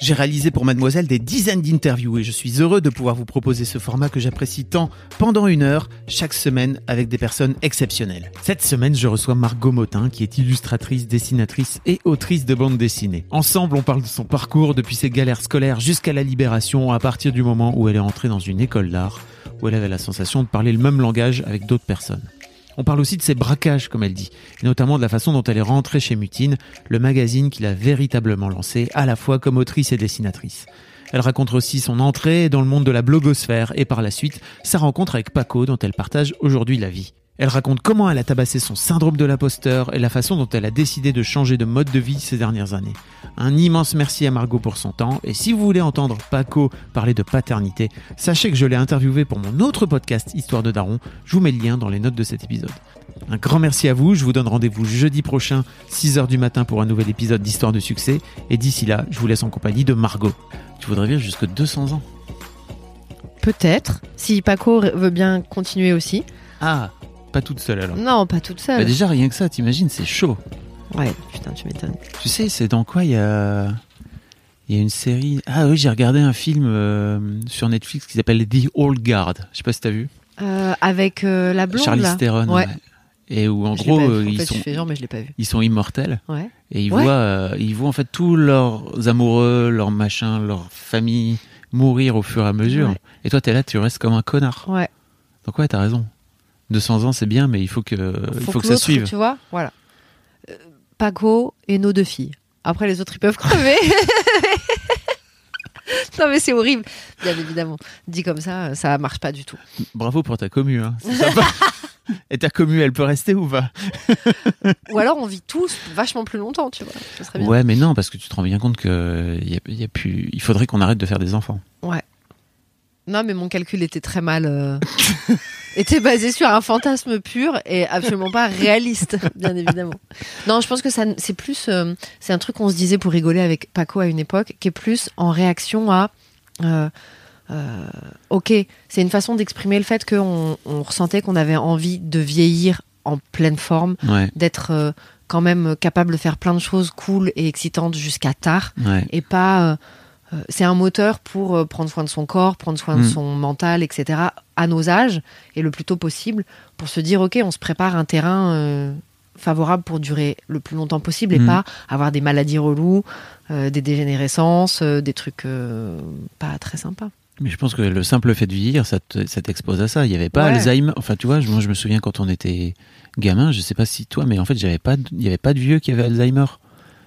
J'ai réalisé pour Mademoiselle des dizaines d'interviews et je suis heureux de pouvoir vous proposer ce format que j'apprécie tant pendant une heure chaque semaine avec des personnes exceptionnelles. Cette semaine, je reçois Margot Motin qui est illustratrice, dessinatrice et autrice de bande dessinée. Ensemble, on parle de son parcours depuis ses galères scolaires jusqu'à la libération à partir du moment où elle est entrée dans une école d'art où elle avait la sensation de parler le même langage avec d'autres personnes. On parle aussi de ses braquages, comme elle dit, et notamment de la façon dont elle est rentrée chez Mutine, le magazine qu'il a véritablement lancé, à la fois comme autrice et dessinatrice. Elle raconte aussi son entrée dans le monde de la blogosphère et par la suite sa rencontre avec Paco dont elle partage aujourd'hui la vie. Elle raconte comment elle a tabassé son syndrome de l'imposteur et la façon dont elle a décidé de changer de mode de vie ces dernières années. Un immense merci à Margot pour son temps et si vous voulez entendre Paco parler de paternité, sachez que je l'ai interviewé pour mon autre podcast Histoire de Daron, je vous mets le lien dans les notes de cet épisode. Un grand merci à vous, je vous donne rendez-vous jeudi prochain 6h du matin pour un nouvel épisode d'Histoire de succès et d'ici là, je vous laisse en compagnie de Margot. Tu voudrais vivre jusque 200 ans? Peut-être, si Paco veut bien continuer aussi. Ah pas toute seule alors Non, pas toute seule. Bah déjà, rien que ça, t'imagines, c'est chaud. Ouais, putain, tu m'étonnes. Tu sais, c'est dans quoi il y a. Il y a une série? Ah oui, j'ai regardé un film euh, sur Netflix qui s'appelle The Old Guard. Je sais pas si t'as vu. Euh, avec euh, la blonde. Charlie là. Theron. Ouais. Et où en Je gros, En ils, fait, sont, je fais genre, mais je l'ai pas vu. ils sont immortels. Ouais. Et ils Ouais. voient, ils voient en fait tous leurs amoureux, leurs machins, leurs familles mourir au fur et à mesure. Et toi, t'es là, tu restes comme un connard. Ouais. Donc ouais, t'as raison. 200 ans, c'est bien, mais il faut que, il faut que, ça suive. Tu vois, voilà. Euh, Paco et nos deux filles. Après, les autres, ils peuvent crever. non, mais c'est horrible. Bien évidemment. Dit comme ça, ça marche pas du tout. Bravo pour ta commu. Hein. Sympa. Et ta commu, elle peut rester ou pas? Ou alors, on vit tous vachement plus longtemps, tu vois. Bien. Ouais, mais non, parce que tu te rends bien compte que il y a, il y a plus. Il faudrait qu'on arrête de faire des enfants. Ouais. Non, mais mon calcul était très mal. euh, était basé sur un fantasme pur et absolument pas réaliste, bien évidemment. Non, je pense que ça, c'est plus. euh, c'est un truc qu'on se disait pour rigoler avec Paco à une époque, qui est plus en réaction à. euh, euh, ok, c'est une façon d'exprimer le fait qu'on on ressentait qu'on avait envie de vieillir en pleine forme, Ouais, d'être euh, quand même capable de faire plein de choses cool et excitantes jusqu'à tard ouais. et pas. euh, c'est un moteur pour euh, prendre soin de son corps, prendre soin de Mm. son mental, etc. à nos âges et le plus tôt possible pour se dire ok, on se prépare un terrain euh, favorable pour durer le plus longtemps possible et Mm. pas avoir des maladies reloues, euh, des dégénérescences, euh, des trucs euh, pas très sympas. Mais je pense que le simple fait de vieillir, ça te- ça t'expose à ça. Il y avait pas Ouais. Alzheimer. Enfin, tu vois, moi, je me souviens quand on était gamin, je sais pas si toi, mais en fait, il y avait pas de vieux qui avait Alzheimer.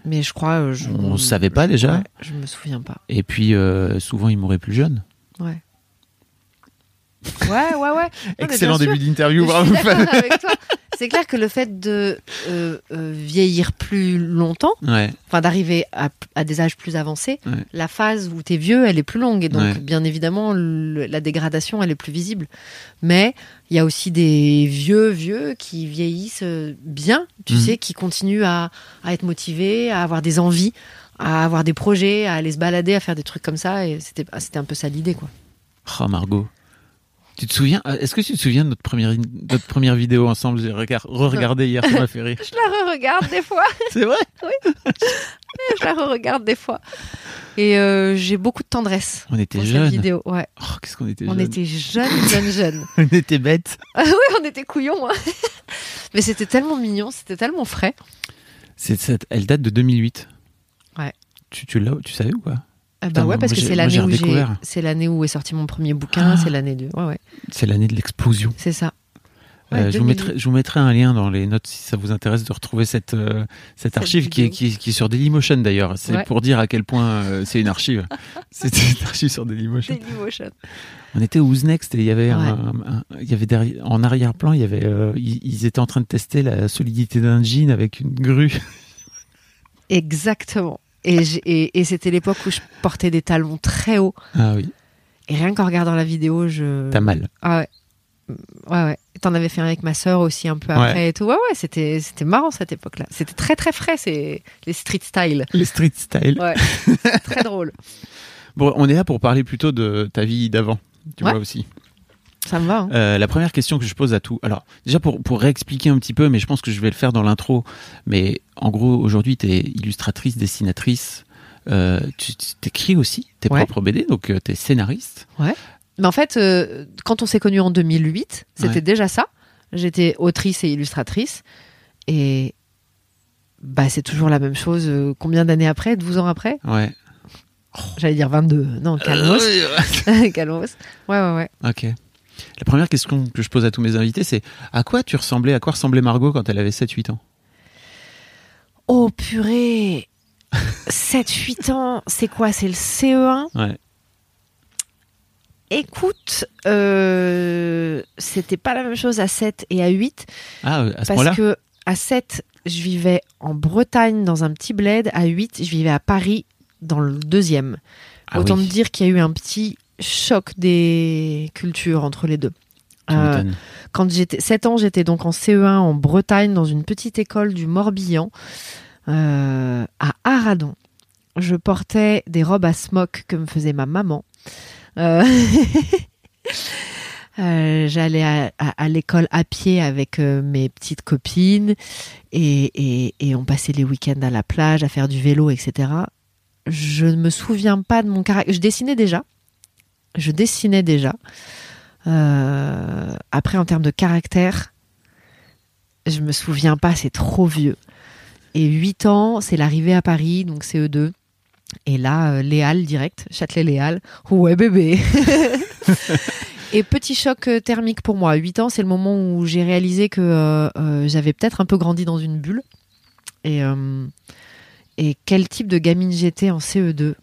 Mais je crois. euh, je, On savait pas déjà Ouais, Je me souviens pas. Et puis, euh, souvent, ils mouraient plus jeunes. Ouais. Ouais, ouais, ouais. Excellent début d'interview, bravo. C'est clair que le fait de euh, euh, vieillir plus longtemps, Ouais, enfin d'arriver à, à des âges plus avancés, Ouais. la phase où t'es vieux, elle est plus longue et donc Ouais. bien évidemment le- la dégradation elle est plus visible. Mais il y a aussi des vieux vieux qui vieillissent euh, bien, tu Mhm. sais, qui continuent à, à être motivés, à avoir des envies, à avoir des projets, à aller se balader, à faire des trucs comme ça et c'était c'était un peu ça l'idée quoi. Oh Margot. Tu te souviens euh, Est-ce que tu te souviens de notre première, notre première vidéo ensemble? J'ai regard- re-regardé hier, ça m'a fait rire. Je la re-regarde des fois. C'est vrai? Je la re-regarde des fois. Et euh, j'ai beaucoup de tendresse On était pour jeunes. cette vidéo. Ouais. Oh, qu'est-ce qu'on était On était jeunes, jeunes, jeunes. On était bêtes. Ah oui, on était couillons. hein. Mais c'était tellement mignon, c'était tellement frais. C'est elle date de 2008. Ouais. Tu, tu, tu savais ou pas? Ah Putain, bah ouais, parce que c'est l'année où j'ai, redécouvert. c'est l'année où est sorti mon premier bouquin, Ah. c'est l'année de, ouais ouais, C'est l'année de l'explosion. c'est ça. Euh, je, vous 2008. mettrai, je vous mettrai un lien dans les notes si ça vous intéresse de retrouver cette, euh, cette archive qui est, qui, est, qui est sur Dailymotion d'ailleurs. C'est Ouais. pour dire à quel point euh, c'est une archive. c'est une archive sur Dailymotion. Dailymotion. On était au Who's Next et il y avait, Ouais. un, un- il y avait derrière, en arrière-plan, il y avait, ils, ils étaient en train de tester la solidité d'un jean avec une grue. Exactement. Et, et, et c'était l'époque où je portais des talons très hauts. Ah oui, Et rien qu'en regardant la vidéo, je. t'as mal. Ah ouais. Ouais, ouais. T'en avais fait un avec ma sœur aussi un peu après et tout. Ouais, ouais, c'était, c'était marrant cette époque-là. C'était très, très frais, c'est les street style. Les street style. Ouais. très drôle. Bon, on est là pour parler plutôt de ta vie d'avant. Tu Ouais. vois aussi. Ça me va. hein. Euh, la première question que je pose à tout. Alors, déjà pour, pour réexpliquer un petit peu, mais je pense que je vais le faire dans l'intro. Mais en gros, aujourd'hui, tu es illustratrice, dessinatrice. Euh, tu t'écris aussi tes Ouais. propres BD, donc tu es scénariste. Mais en fait, euh, quand on s'est connus en 2008, c'était Ouais. déjà ça. J'étais autrice et illustratrice. Et bah, c'est toujours la même chose. euh, combien d'années après? 12 ans après? Ouais. J'allais dire 22. Non, calmos. Euh, calmos. Ouais, ouais, ouais. ok. La première question que je pose à tous mes invités, c'est à quoi tu ressemblais, à quoi ressemblait Margot quand elle avait 7-8 ans? Oh purée 7-8 ans, c'est quoi? C'est le CE1 Ouais. Écoute, euh, c'était pas la même chose à 7 et à 8. Ah, euh, à ce Parce que à 7, je vivais en Bretagne dans un petit bled. À 8, je vivais à Paris dans le deuxième. Ah Autant oui, me dire qu'il y a eu un petit choc des cultures entre les deux. Euh, quand j'étais 7 ans, j'étais donc en CE1 en Bretagne dans une petite école du Morbihan euh, à Aradon. Je portais des robes à smock que me faisait ma maman. Euh, euh, J'allais à, à- à l'école à pied avec euh, mes petites copines et, et- et on passait les week-ends à la plage à faire du vélo, etc. Je ne me souviens pas de mon caractère. Je dessinais déjà. Je dessinais déjà. Euh, après, en termes de caractère, je me souviens pas, c'est trop vieux. Et 8 ans, c'est l'arrivée à Paris, donc CE2. Et là, euh, Léal direct, Châtelet-Léal. Ouais, bébé. Et petit choc euh, thermique pour moi. À 8 ans, c'est le moment où j'ai réalisé que j'avais peut-être un peu grandi dans une bulle. Et quel type de gamine j'étais en CE2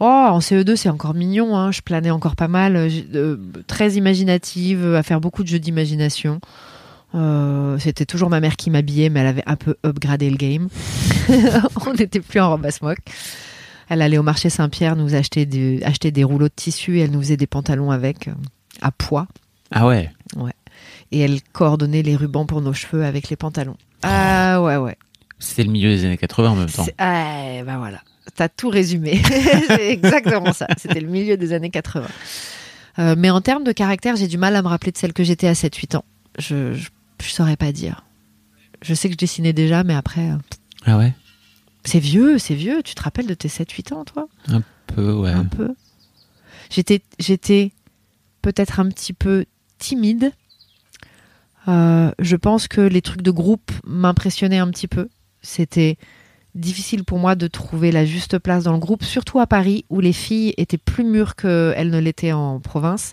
Oh, en CE2, c'est encore mignon. hein. Je planais encore pas mal. euh, euh, très imaginative, à faire beaucoup de jeux d'imagination. Euh, C'était toujours ma mère qui m'habillait, mais elle avait un peu upgradé le game. On n'était plus en robe à smock. Elle allait au marché Saint-Pierre nous acheter des, acheter des rouleaux de tissu et elle nous faisait des pantalons avec, euh, à poids. Ah ouais. Et elle coordonnait les rubans pour nos cheveux avec les pantalons. Ah ouais, ouais. C'était le milieu des années 80 en même temps. Ah, bah voilà. T'as tout résumé. c'est exactement ça. C'était le milieu des années 80. Euh, mais en termes de caractère, j'ai du mal à me rappeler de celle que j'étais à 7-8 ans. Je, je, je saurais pas dire. Je sais que je dessinais déjà, mais après, euh, Ah ouais? c'est vieux, c'est vieux. Tu te rappelles de tes 7-8 ans, toi? Peu, ouais. Un peu. J'étais, j'étais peut-être un petit peu timide. Euh, je pense que les trucs de groupe m'impressionnaient un petit peu. C'était difficile pour moi de trouver la juste place dans le groupe, surtout à Paris, où les filles étaient plus mûres qu'elles ne l'étaient en province,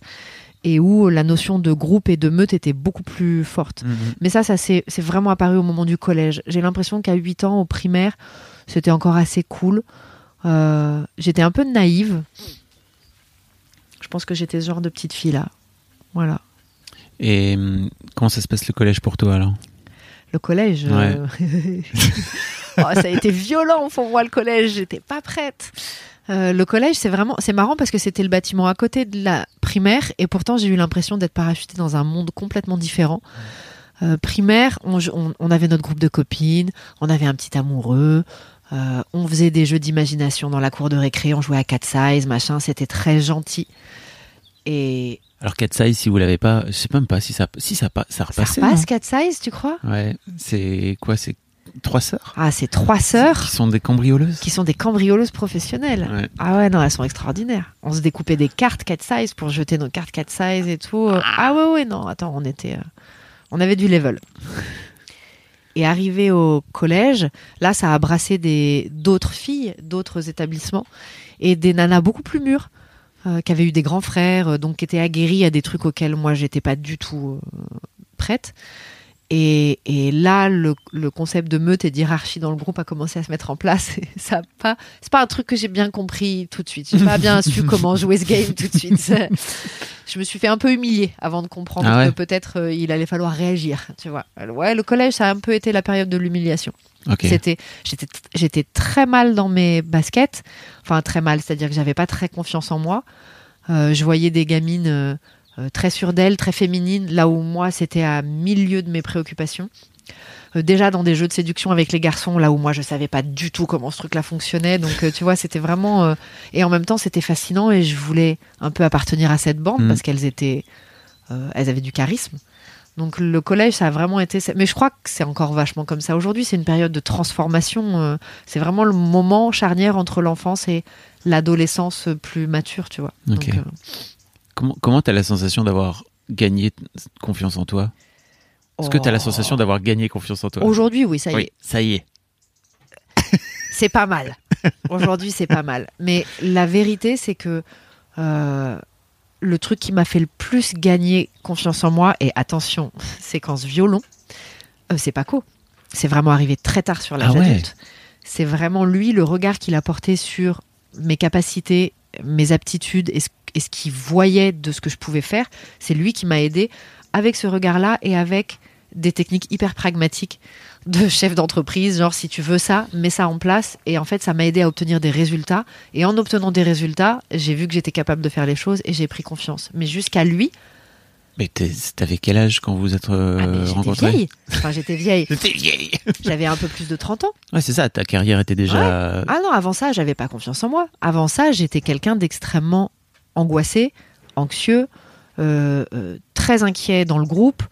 et où la notion de groupe et de meute était beaucoup plus forte. Mhm. Mais ça, ça c'est vraiment apparu au moment du collège. J'ai l'impression qu'à 8 ans, au primaire, c'était encore assez cool. Euh, j'étais un peu naïve. Je pense que j'étais ce genre de petite fille là. Voilà. Et hum, comment ça se passe le collège pour toi alors? Le collège. euh, oh, ça a été violent pour moi le collège. J'étais pas prête. Euh, le collège, c'est vraiment, c'est marrant parce que c'était le bâtiment à côté de la primaire et pourtant j'ai eu l'impression d'être parachutée dans un monde complètement différent. Euh, primaire, on, on- on avait notre groupe de copines, on avait un petit amoureux, euh, on faisait des jeux d'imagination dans la cour de récré, on jouait à cat size, machin, c'était très gentil. Et Alors Cat Size, si vous l'avez pas, je sais même pas si ça, si ça, ça ça repassait. repasse cat size, tu crois? Ouais. C'est quoi C'est trois sœurs Ah, c'est trois sœurs qui sont des cambrioleuses. qui sont des cambrioleuses professionnelles. Ouais. Ah ouais, non, elles sont extraordinaires. On se découpait des cartes 4 size pour jeter nos cartes 4 size et tout. Ah ouais, ouais, non, attends, on était. euh, on avait du level. Et arrivé au collège, là, ça a brassé des d'autres filles, d'autres établissements. et des nanas beaucoup plus mûres euh, qui avaient eu des grands frères, euh, donc qui étaient aguerries à des trucs auxquels moi j'étais pas du tout euh, prête. Et, et là, le, le concept de meute et d'hierarchie dans le groupe a commencé à se mettre en place. Et ça pas, c'est pas un truc que j'ai bien compris tout de suite. J'ai pas bien su comment jouer ce game tout de suite. Je me suis fait un peu humilier avant de comprendre Ah ouais que peut-être euh, il allait falloir réagir. Tu vois. Ouais, le collège, ça a un peu été la période de l'humiliation. C'était, j'étais, j'étais très mal dans mes baskets. Enfin, très mal, c'est-à-dire que j'avais pas très confiance en moi. Euh, je voyais des gamines euh, euh, très sûres d'elles, très féminines, là où moi, c'était à milieu de mes préoccupations. Euh, déjà dans des jeux de séduction avec les garçons, là où moi, je savais pas du tout comment ce truc-là fonctionnait. Donc, euh, tu vois, c'était vraiment. Et en même temps, c'était fascinant et je voulais un peu appartenir à cette bande Mm. parce qu'elles étaient. elles avaient du charisme. Donc le collège, ça a vraiment été. Mais je crois que c'est encore vachement comme ça aujourd'hui. C'est une période de transformation. C'est vraiment le moment charnière entre l'enfance et l'adolescence plus mature, tu vois. Ok. Donc, Comment comment t'as la sensation d'avoir gagné confiance en toi? Est-ce que t'as la oh. sensation d'avoir gagné confiance en toi? Aujourd'hui, oui, ça y Oui, est. ça y est. C'est pas mal. Aujourd'hui, c'est pas mal. Mais la vérité, c'est que euh, le truc qui m'a fait le plus gagner confiance en moi, et attention, séquence violon, euh, c'est Paco. C'est vraiment arrivé très tard sur l'âge Ah ouais? adulte. C'est vraiment lui, le regard qu'il a porté sur mes capacités, mes aptitudes et ce, qu'il voyait de ce que je pouvais faire. C'est lui qui m'a aidé avec ce regard-là et avec des techniques hyper pragmatiques de chef d'entreprise, genre si tu veux ça, mets ça en place. Et en fait, ça m'a aidé à obtenir des résultats. Et en obtenant des résultats, j'ai vu que j'étais capable de faire les choses et j'ai pris confiance. Mais jusqu'à lui, Mais t'avais quel âge quand vous êtes euh, ah, j'étais vieille. Enfin, j'étais vieille. J'étais vieille. J'avais un peu plus de 30 ans. Ouais, c'est ça, ta carrière était déjà. Ah non, avant ça, j'avais pas confiance en moi. Avant ça, j'étais quelqu'un d'extrêmement angoissé, anxieux, euh, euh, très inquiet dans le groupe,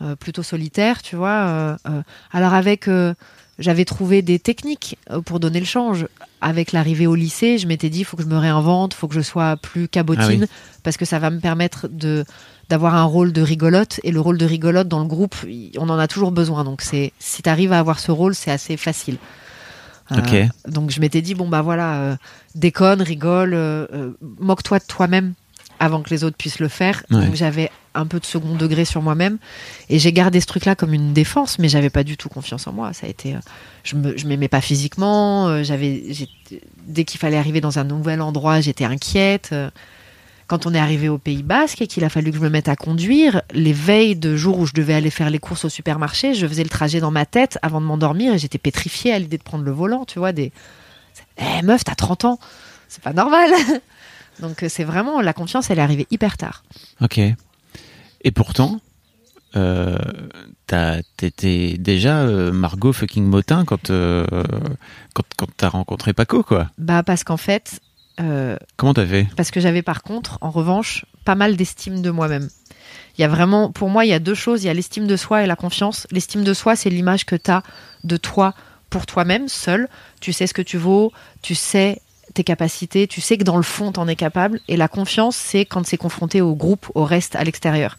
euh, plutôt solitaire, tu vois. euh, euh. alors avec, euh, j'avais trouvé des techniques euh, pour donner le change. Avec l'arrivée au lycée, je m'étais dit, il faut que je me réinvente, faut que je sois plus cabotine, Ah parce que ça va me permettre de d'avoir un rôle de rigolote et le rôle de rigolote dans le groupe on en a toujours besoin donc c'est si tu arrives à avoir ce rôle c'est assez facile. Euh, donc je m'étais dit bon bah voilà, euh, déconne, rigole, euh, moque-toi de toi-même avant que les autres puissent le faire. Ouais. Donc j'avais un peu de second degré sur moi-même et j'ai gardé ce truc-là comme une défense, mais j'avais pas du tout confiance en moi. Ça a été, je m'aimais pas physiquement. j'avais, dès qu'il fallait arriver dans un nouvel endroit, j'étais inquiète. Quand on est arrivé au Pays Basque et qu'il a fallu que je me mette à conduire, les veilles de jour où je devais aller faire les courses au supermarché, je faisais le trajet dans ma tête avant de m'endormir et j'étais pétrifiée à l'idée de prendre le volant, tu vois. Des... Eh meuf, t'as 30 ans, c'est pas normal. Donc euh, c'est vraiment, la confiance, elle est arrivée hyper tard. Ok. Et pourtant, euh, t'étais déjà euh, Margot fucking Motin quand, euh, quand, quand t'as rencontré Paco, quoi. Bah parce qu'en fait, euh, Comment t'as fait parce que j'avais par contre, en revanche, pas mal d'estime de moi-même. Il y a vraiment, pour moi, il y a deux choses. Il y a l'estime de soi et la confiance. L'estime de soi, c'est l'image que tu as de toi pour toi-même, seul. Tu sais ce que tu vaux, tu sais tes capacités, tu sais que dans le fond, tu en es capable. Et la confiance, c'est quand c'est confronté au groupe, au reste, à l'extérieur.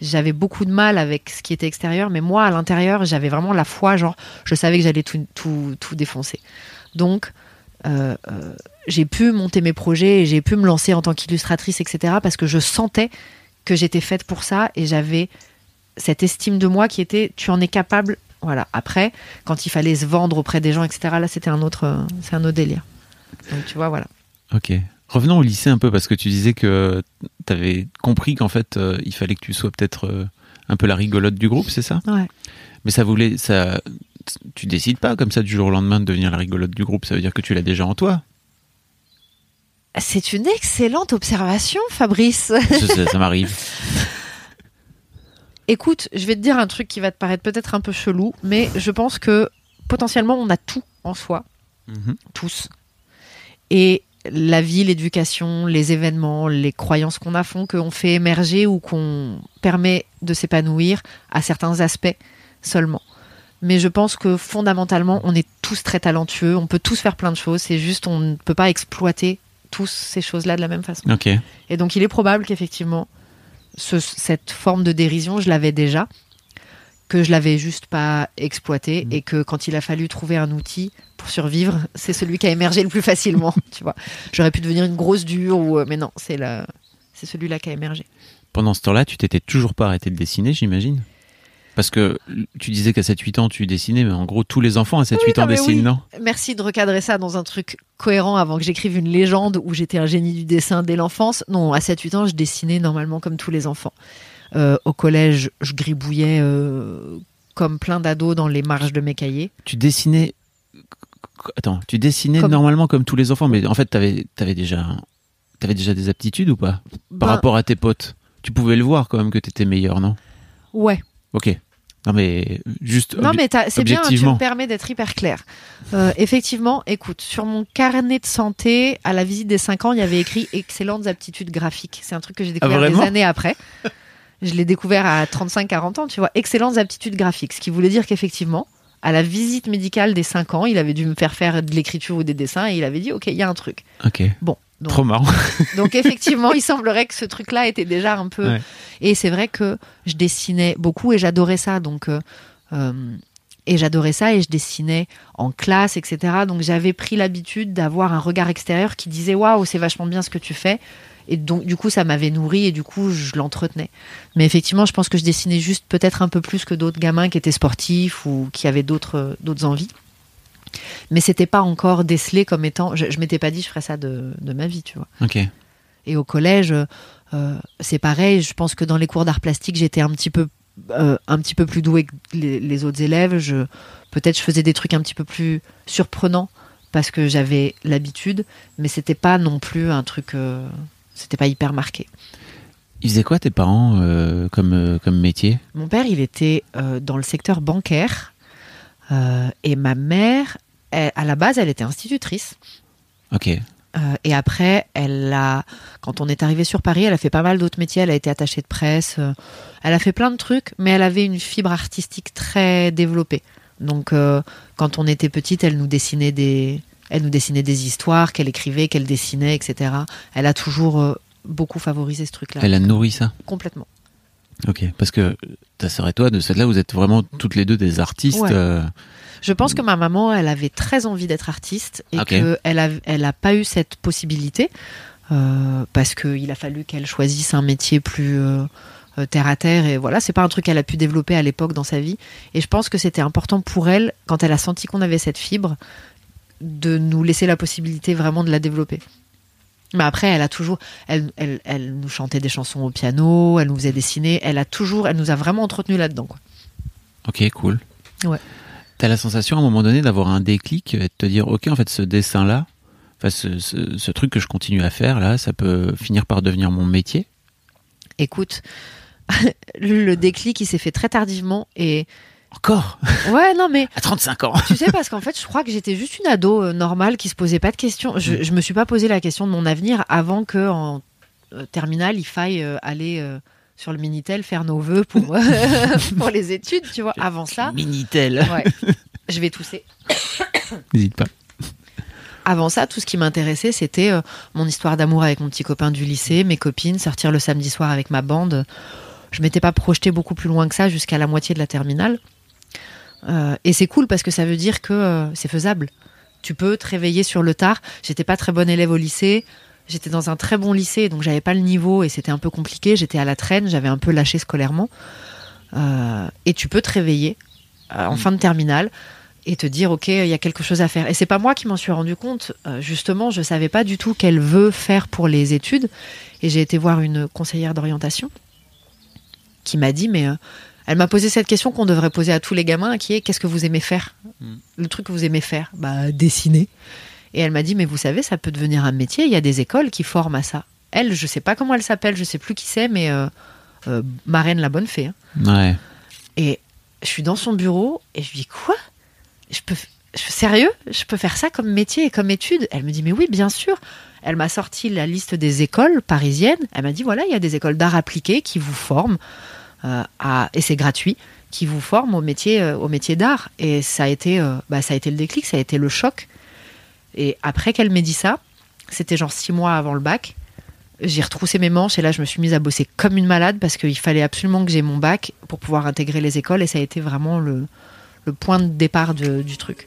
J'avais beaucoup de mal avec ce qui était extérieur, mais moi, à l'intérieur, j'avais vraiment la foi, genre, je savais que j'allais tout, tout, tout défoncer. Donc, euh, euh, j'ai pu monter mes projets et j'ai pu me lancer en tant qu'illustratrice, etc. parce que je sentais que j'étais faite pour ça et j'avais cette estime de moi qui était tu en es capable. Voilà. Après, quand il fallait se vendre auprès des gens, etc. Là, c'était un autre, c'est un autre délire. Donc tu vois, voilà. Ok. Revenons au lycée un peu parce que tu disais que t'avais compris qu'en fait euh, il fallait que tu sois peut-être euh, un peu la rigolote du groupe, c'est ça? Ouais. Mais ça voulait ça. Tu décides pas comme ça du jour au lendemain de devenir la rigolote du groupe. Ça veut dire que tu l'as déjà en toi. C'est une excellente observation, Fabrice. ça m'arrive. Écoute, je vais te dire un truc qui va te paraître peut-être un peu chelou, mais je pense que potentiellement on a tout en soi, Mhm. tous. Et la vie, l'éducation, les événements, les croyances qu'on a font qu'on fait émerger ou qu'on permet de s'épanouir à certains aspects seulement. Mais je pense que fondamentalement, on est tous très talentueux, on peut tous faire plein de choses, c'est juste on ne peut pas exploiter tous ces choses-là de la même façon. Et donc il est probable qu'effectivement, ce- cette forme de dérision, je l'avais déjà. que je l'avais juste pas exploité Mm. et que quand il a fallu trouver un outil pour survivre, c'est celui qui a émergé le plus facilement. tu vois, j'aurais pu devenir une grosse dure ou, euh, mais non, c'est la, c'est celui-là qui a émergé. Pendant ce temps-là, tu t'étais toujours pas arrêté de dessiner, j'imagine? Parce que tu disais qu'à 7-8 ans, tu dessinais, mais en gros, tous les enfants à 7-8 Oui, non, ans dessinent, oui. non? Merci de recadrer ça dans un truc cohérent avant que j'écrive une légende où j'étais un génie du dessin dès l'enfance. Non, à 7-8 ans, je dessinais normalement comme tous les enfants. Euh, au collège, je gribouillais euh, comme plein d'ados dans les marges de mes cahiers. Tu dessinais. Attends, tu dessinais Comme- normalement comme tous les enfants, mais en fait, t'avais avais déjà, avais déjà des aptitudes ou pas? Par Ben, rapport à tes potes Tu pouvais le voir quand même que t'étais meilleur, non? Ouais. Ok. Non, mais juste. Non, mais c'est bien, tu me permets d'être hyper clair. Euh, effectivement, écoute, sur mon carnet de santé, à la visite des 5 ans, il y avait écrit excellentes aptitudes graphiques. C'est un truc que j'ai découvert des Ah, années après. Je l'ai découvert à 35-40 ans, tu vois, excellentes aptitudes graphiques. Ce qui voulait dire qu'effectivement, à la visite médicale des 5 ans, il avait dû me faire faire de l'écriture ou des dessins et il avait dit, OK, il y a un truc. Ok. Bon. Donc, Trop marrant. donc effectivement, il semblerait que ce truc-là était déjà un peu. Ouais. Et c'est vrai que je dessinais beaucoup et j'adorais ça. Donc euh, euh, et j'adorais ça et je dessinais en classe, etc. Donc j'avais pris l'habitude d'avoir un regard extérieur qui disait waouh, c'est vachement bien ce que tu fais. Et donc du coup, ça m'avait nourri et du coup, je l'entretenais. Mais effectivement, je pense que je dessinais juste peut-être un peu plus que d'autres gamins qui étaient sportifs ou qui avaient d'autres d'autres envies. Mais c'était pas encore décelé comme étant. Je, je m'étais pas dit je ferais ça de, de ma vie, tu vois. Ok. Et au collège, euh, c'est pareil. Je pense que dans les cours d'art plastique, j'étais un petit peu, euh, un petit peu plus douée que les, les autres élèves. Je, peut-être, je faisais des trucs un petit peu plus surprenants parce que j'avais l'habitude, mais c'était pas non plus un truc. euh, c'était pas hyper marqué. Ils faisaient quoi tes parents euh, comme, comme métier? Mon père, il était dans le secteur bancaire euh, et ma mère, elle- à la base, elle était institutrice. Ok. Euh, et après, elle a, quand on est arrivé sur Paris, elle a fait pas mal d'autres métiers. Elle a été attachée de presse. euh, elle a fait plein de trucs, mais elle avait une fibre artistique très développée. Donc, quand on était petite, elle nous dessinait des, elle nous dessinait des histoires qu'elle écrivait, qu'elle dessinait, etc. Elle a toujours beaucoup favorisé ce truc-là. Elle a nourri ça? Complètement. Ok. Parce que ta sœur et toi, de celle-là, vous êtes vraiment toutes les deux des artistes. Ouais. euh, Je pense que ma maman, elle avait très envie d'être artiste et qu'elle a, elle a pas eu cette possibilité euh, parce qu'il a fallu qu'elle choisisse un métier plus euh, terre à terre et voilà, c'est pas un truc qu'elle a pu développer à l'époque dans sa vie. Et je pense que c'était important pour elle, quand elle a senti qu'on avait cette fibre, de nous laisser la possibilité vraiment de la développer. Mais après, elle a toujours, elle, elle, elle nous chantait des chansons au piano, elle nous faisait dessiner, elle a toujours, elle nous a vraiment entretenu là-dedans. quoi. Ok, cool. Ouais. T'as la sensation à un moment donné d'avoir un déclic et de te dire, ok, en fait, ce dessin-là, enfin, ce, ce- ce truc que je continue à faire, là, ça peut finir par devenir mon métier? Écoute, le déclic, il s'est fait très tardivement et Encore ouais, non mais À 35 ans tu sais parce qu'en fait, je crois que j'étais juste une ado euh, normale qui se posait pas de questions. Je, je me suis pas posé la question de mon avenir avant que en euh, terminale, il faille euh, aller sur le minitel faire nos vœux pour pour les études, tu vois. Avant ça, Minitel ouais, je vais tousser. N'hésite pas. Avant ça, tout ce qui m'intéressait, c'était mon histoire d'amour avec mon petit copain du lycée, mes copines, sortir le samedi soir avec ma bande. Je m'étais pas projetée beaucoup plus loin que ça jusqu'à la moitié de la terminale. Euh, et c'est cool parce que ça veut dire que euh, c'est faisable. Tu peux te réveiller sur le tard. J'étais pas très bonne élève au lycée. J'étais dans un très bon lycée, donc j'avais pas le niveau et c'était un peu compliqué. J'étais à la traîne, j'avais un peu lâché scolairement. Euh, et tu peux te réveiller en fin de terminale et te dire ok il y a quelque chose à faire et c'est pas moi qui m'en suis rendu compte justement je savais pas du tout qu'elle veut faire pour les études et j'ai été voir une conseillère d'orientation qui m'a dit mais elle m'a posé cette question qu'on devrait poser à tous les gamins qui est qu'est-ce que vous aimez faire Mm. le truc que vous aimez faire bah dessiner et elle m'a dit mais vous savez ça peut devenir un métier il y a des écoles qui forment à ça elle je sais pas comment elle s'appelle je sais plus qui c'est mais euh, euh, Marraine la bonne fée hein. Ouais. Et je suis dans son bureau et je lui dis quoi? Je peux je- sérieux? Je peux faire ça comme métier et comme étude? Elle me dit mais oui bien sûr. Elle m'a sorti la liste des écoles parisiennes. Elle m'a dit voilà il y a des écoles d'art appliqué qui vous forment à et c'est gratuit qui vous forment au métier euh, au métier d'art et ça a été euh, bah, ça a été le déclic ça a été le choc et après qu'elle m'ait dit ça c'était genre six mois avant le bac j'ai retroussé mes manches et là je me suis mise à bosser comme une malade parce qu'il fallait absolument que j'ai mon bac pour pouvoir intégrer les écoles et ça a été vraiment le, le point de départ du truc.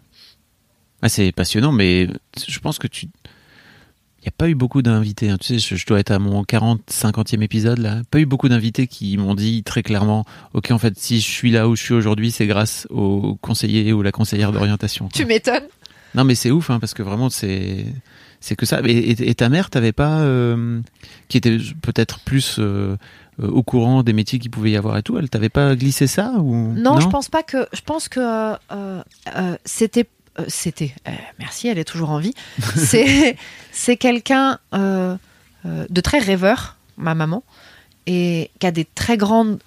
Ah, c'est passionnant, mais je pense que tu. Il n'y a pas eu beaucoup d'invités. hein. Tu sais, je, dois être à mon 40, 50e épisode là. Pas eu beaucoup d'invités qui m'ont dit très clairement Ok, en fait, si je suis là où je suis aujourd'hui, c'est grâce au conseiller ou la conseillère d'orientation. Tu m'étonnes Non, mais c'est ouf, hein, parce que vraiment, c'est. C'est que ça. Et, et- et ta mère, t'avais pas. euh, qui était peut-être plus. euh, au courant des métiers qu'il pouvait y avoir et tout, elle t'avait pas glissé ça ou Non, je pense pas que. Je pense que euh, c'était. Euh, c'était. euh, merci, elle est toujours en vie. c'est c'est quelqu'un euh, de très rêveur, ma maman, et qui a des très grandes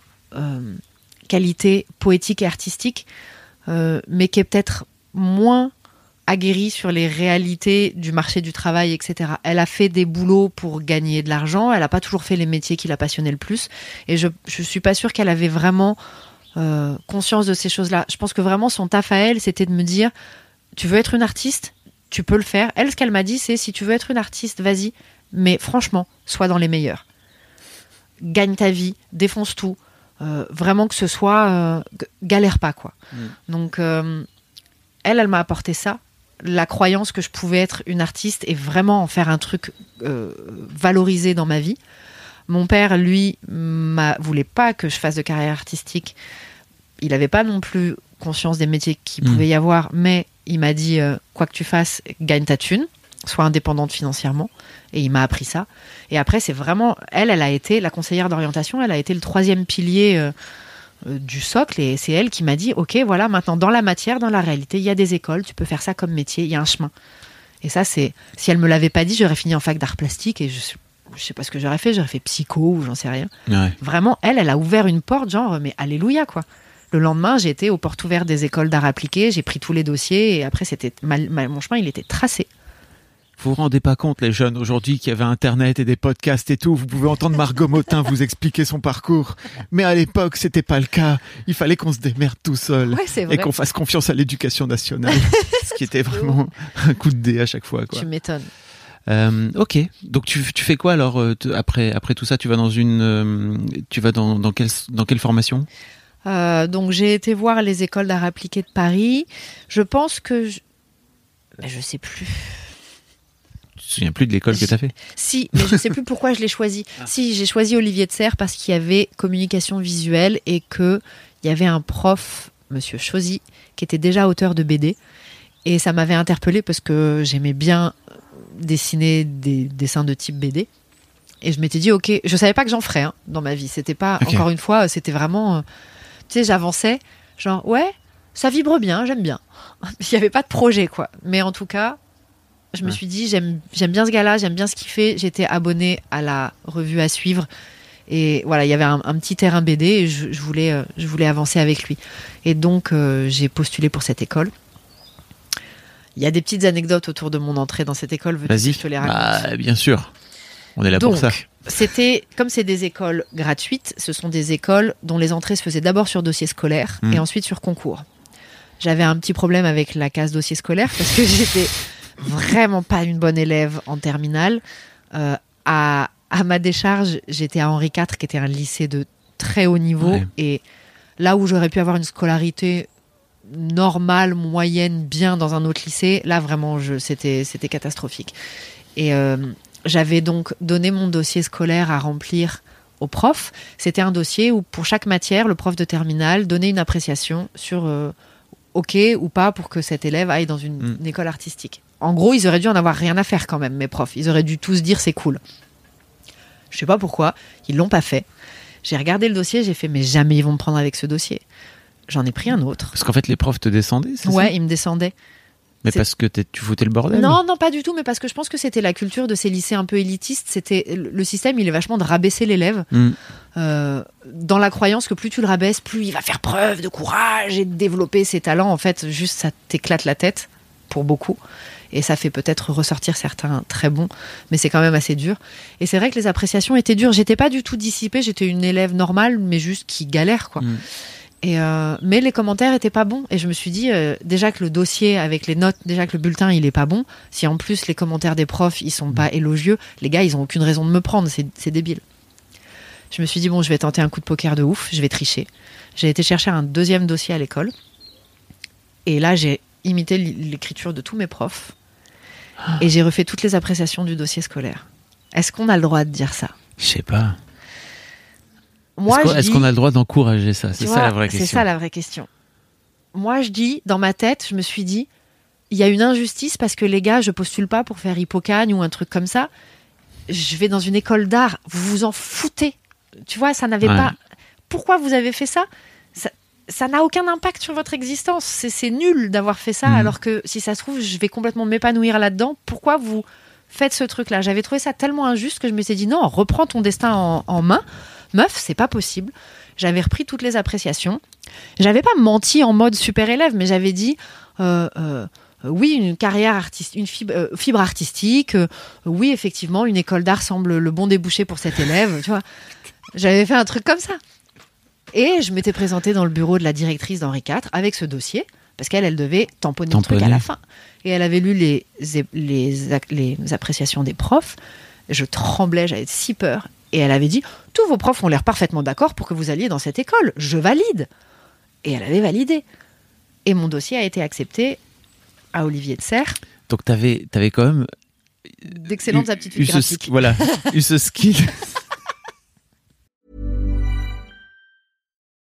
qualités poétiques et artistiques, mais qui est peut-être moins aguerrie sur les réalités du marché du travail, etc. Elle a fait des boulots pour gagner de l'argent, elle n'a pas toujours fait les métiers qui la passionnaient le plus, et je je suis pas sûre qu'elle avait vraiment conscience de ces choses-là. Je pense que vraiment son taf à elle, c'était de me dire, tu veux être une artiste, tu peux le faire. Elle, ce qu'elle m'a dit, c'est si tu veux être une artiste, vas-y, mais franchement, sois dans les meilleurs. Gagne ta vie, défonce tout. Euh, vraiment que ce soit euh, galère pas quoi. Donc euh, elle, elle m'a apporté ça, la croyance que je pouvais être une artiste et vraiment en faire un truc valorisé dans ma vie. Mon père, lui, m'a voulait pas que je fasse de carrière artistique. Il n'avait pas non plus conscience des métiers qu'il Mm. pouvait y avoir, mais il m'a dit euh, quoi que tu fasses, gagne ta thune, sois indépendante financièrement. Et il m'a appris ça. Et après, c'est vraiment elle, elle a été la conseillère d'orientation. Elle a été le troisième pilier euh, euh, du socle, et c'est elle qui m'a dit ok, voilà, maintenant dans la matière, dans la réalité, il y a des écoles, tu peux faire ça comme métier, il y a un chemin. Et ça, c'est si elle me l'avait pas dit, j'aurais fini en fac d'art plastique et je, je sais pas ce que j'aurais fait, j'aurais fait psycho ou j'en sais rien. Ouais. Vraiment, elle, elle a ouvert une porte, genre, mais alléluia, quoi. Le lendemain, été aux portes ouvertes des écoles d'art appliqué, j'ai pris tous les dossiers et après, c'était ma- ma- mon chemin, il était tracé. Vous vous rendez pas compte, les jeunes, aujourd'hui, qu'il y avait Internet et des podcasts et tout. Vous pouvez entendre Margot Motin vous expliquer son parcours. Mais à l'époque, c'était pas le cas. Il fallait qu'on se démerde tout seul. Ouais, c'est vrai. et qu'on fasse confiance à l'éducation nationale. ce qui était vraiment un coup de dé à chaque fois, quoi. Tu m'étonnes. Euh, ok. Donc tu, tu fais quoi alors euh, après après tout ça? Tu vas dans une euh, tu vas dans dans quelle dans quelle formation? Euh, donc j'ai été voir les écoles d'art appliqué de Paris. Je pense que je... Mais je sais plus. Tu te souviens plus de l'école que t'as fait? Si, mais je sais plus pourquoi je l'ai choisi. Si, j'ai choisi Olivier de Serre parce qu'il y avait communication visuelle et que il y avait un prof, Monsieur Chosy, qui était déjà auteur de BD. Et ça m'avait interpellée parce que j'aimais bien dessiner des dessins de type BD. Et je m'étais dit, ok, je savais pas que j'en ferais hein, dans ma vie. C'était pas, encore une fois, c'était vraiment, euh, tu sais, j'avançais, genre, ouais, ça vibre bien, j'aime bien. Il n'y avait pas de projet, quoi. Mais en tout cas, je me suis dit, j'aime j'aime bien ce gars-là, j'aime bien ce qu'il fait. J'étais abonnée à la revue à suivre. Et voilà, il y avait un, un petit terrain BD et je, je voulais, euh, je voulais avancer avec lui. Et donc, euh, j'ai postulé pour cette école. Il y a des petites anecdotes autour de mon entrée dans cette école. Veux-tu que Vas-y. Je te les raconte. Bah, bien sûr. On est là pour ça. C'était comme c'est des écoles gratuites, ce sont des écoles dont les entrées se faisaient d'abord sur dossier scolaire Mm. et ensuite sur concours. J'avais un petit problème avec la case dossier scolaire parce que j'étais vraiment pas une bonne élève en terminale. Euh, à, à ma décharge, j'étais à Henri IV, qui était un lycée de très haut niveau Ouais. et là où j'aurais pu avoir une scolarité normale, moyenne, bien dans un autre lycée, là vraiment, c'était catastrophique. Et euh, j'avais donc donné mon dossier scolaire à remplir au prof. C'était un dossier où pour chaque matière, le prof de terminale donnait une appréciation sur euh, OK ou pas pour que cet élève aille dans une, Mm. une école artistique. En gros, ils auraient dû en avoir rien à faire quand même, mes profs. Ils auraient dû tous dire c'est cool. Je sais pas pourquoi, ils l'ont pas fait. J'ai regardé le dossier, j'ai fait mais jamais ils vont me prendre avec ce dossier. J'en ai pris un autre. Parce qu'en fait, les profs te descendaient, c'est Ouais, ça? il me descendait. Mais parce que tu foutais le bordel Non, non, pas du tout, mais parce que je pense que c'était la culture de ces lycées un peu élitistes. C'était le système, il est vachement de rabaisser l'élève Hmm. euh, dans la croyance que plus tu le rabaisses, plus il va faire preuve de courage et de développer ses talents. En fait, juste ça t'éclate la tête pour beaucoup. Et ça fait peut-être ressortir certains très bons, mais c'est quand même assez dur. Et c'est vrai que les appréciations étaient dures. J'étais pas du tout dissipée, j'étais une élève normale, mais juste qui galère, quoi. Mm. Et euh, mais les commentaires étaient pas bons. Et je me suis dit, euh, déjà que le dossier avec les notes, déjà que le bulletin il est pas bon, si en plus les commentaires des profs ils sont pas élogieux, les gars ils ont aucune raison de me prendre, c'est débile. Je me suis dit, bon, je vais tenter un coup de poker de ouf, je vais tricher. J'ai été chercher un deuxième dossier à l'école. Et là, j'ai imité l'écriture de tous mes profs. Et j'ai refait toutes les appréciations du dossier scolaire. Est-ce qu'on a le droit de dire ça? Je sais pas. Moi, Est-ce qu'on a le droit d'encourager ça? C'est ça la vraie question. C'est ça la vraie question. Moi, je dis, dans ma tête, je me suis dit, il y a une injustice parce que les gars, je postule pas pour faire Hippocagne ou un truc comme ça. Je vais dans une école d'art, vous vous en foutez. Tu vois, ça n'avait Ouais. pas. Pourquoi vous avez fait ça? Ça- n'a aucun impact sur votre existence. C'est nul d'avoir fait ça, Mhm. alors que si ça se trouve, je vais complètement m'épanouir là-dedans. Pourquoi vous faites ce truc-là? J'avais trouvé ça tellement injuste que je m'étais dit non, reprends ton destin en, en main. Meuf, c'est pas possible. J'avais repris toutes les appréciations. J'avais pas menti en mode super élève, mais j'avais dit euh, euh, oui, une carrière artistique, une fibre, euh, fibre artistique. euh, oui, effectivement, une école d'art semble le bon débouché pour cet élève. Tu vois, j'avais fait un truc comme ça. Et je m'étais présentée dans le bureau de la directrice d'Henri IV avec ce dossier, parce qu'elle, elle devait tamponner, le truc à Tamponner. la fin. Et elle avait lu les, les, ac- les appréciations des profs. Je tremblais, j'avais si peur. Et elle avait dit Tous vos profs ont l'air parfaitement d'accord pour que vous alliez dans cette école. Je valide. Et elle avait validé. Et mon dossier a été accepté à Olivier de Serres. Donc t'avais avais quand même D'excellentes eu- aptitudes graphiques. voilà, eu ce skill.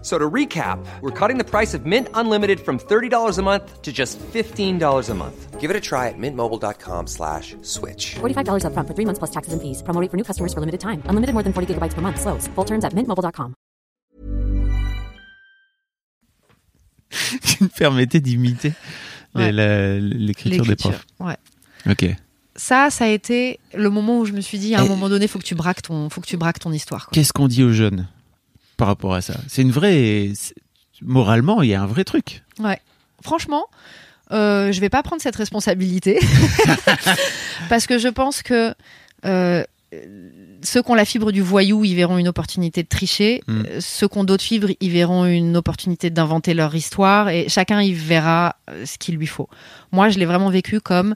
So to recap, we're cutting the price of Mint Unlimited from $30 a month to just $15 a month. Give it a try at mintmobile.com slash switch. $45 upfront for three months plus taxes and fees. Promo rate for new customers for limited time. Unlimited more than 40 gigabytes per month. Slows. Full terms at mintmobile.com. qui me permettait d'imiter Ouais. l'écriture des profs. Ouais. Ok. Ça, ça a été le moment où je me suis dit, à un Et- moment donné, faut que tu braques ton, faut que tu braques ton histoire. Qu'est-ce qu'on dit aux jeunes? Par rapport à ça C'est une vraie. Moralement, il y a un vrai truc. Ouais. Franchement, euh, je vais pas prendre cette responsabilité parce que je pense que euh, ceux qui ont la fibre du voyou, ils verront une opportunité de tricher. Mm. Euh, Ceux qui ont d'autres fibres, ils verront une opportunité d'inventer leur histoire et chacun il verra euh, ce qu'il lui faut. Moi, je l'ai vraiment vécu comme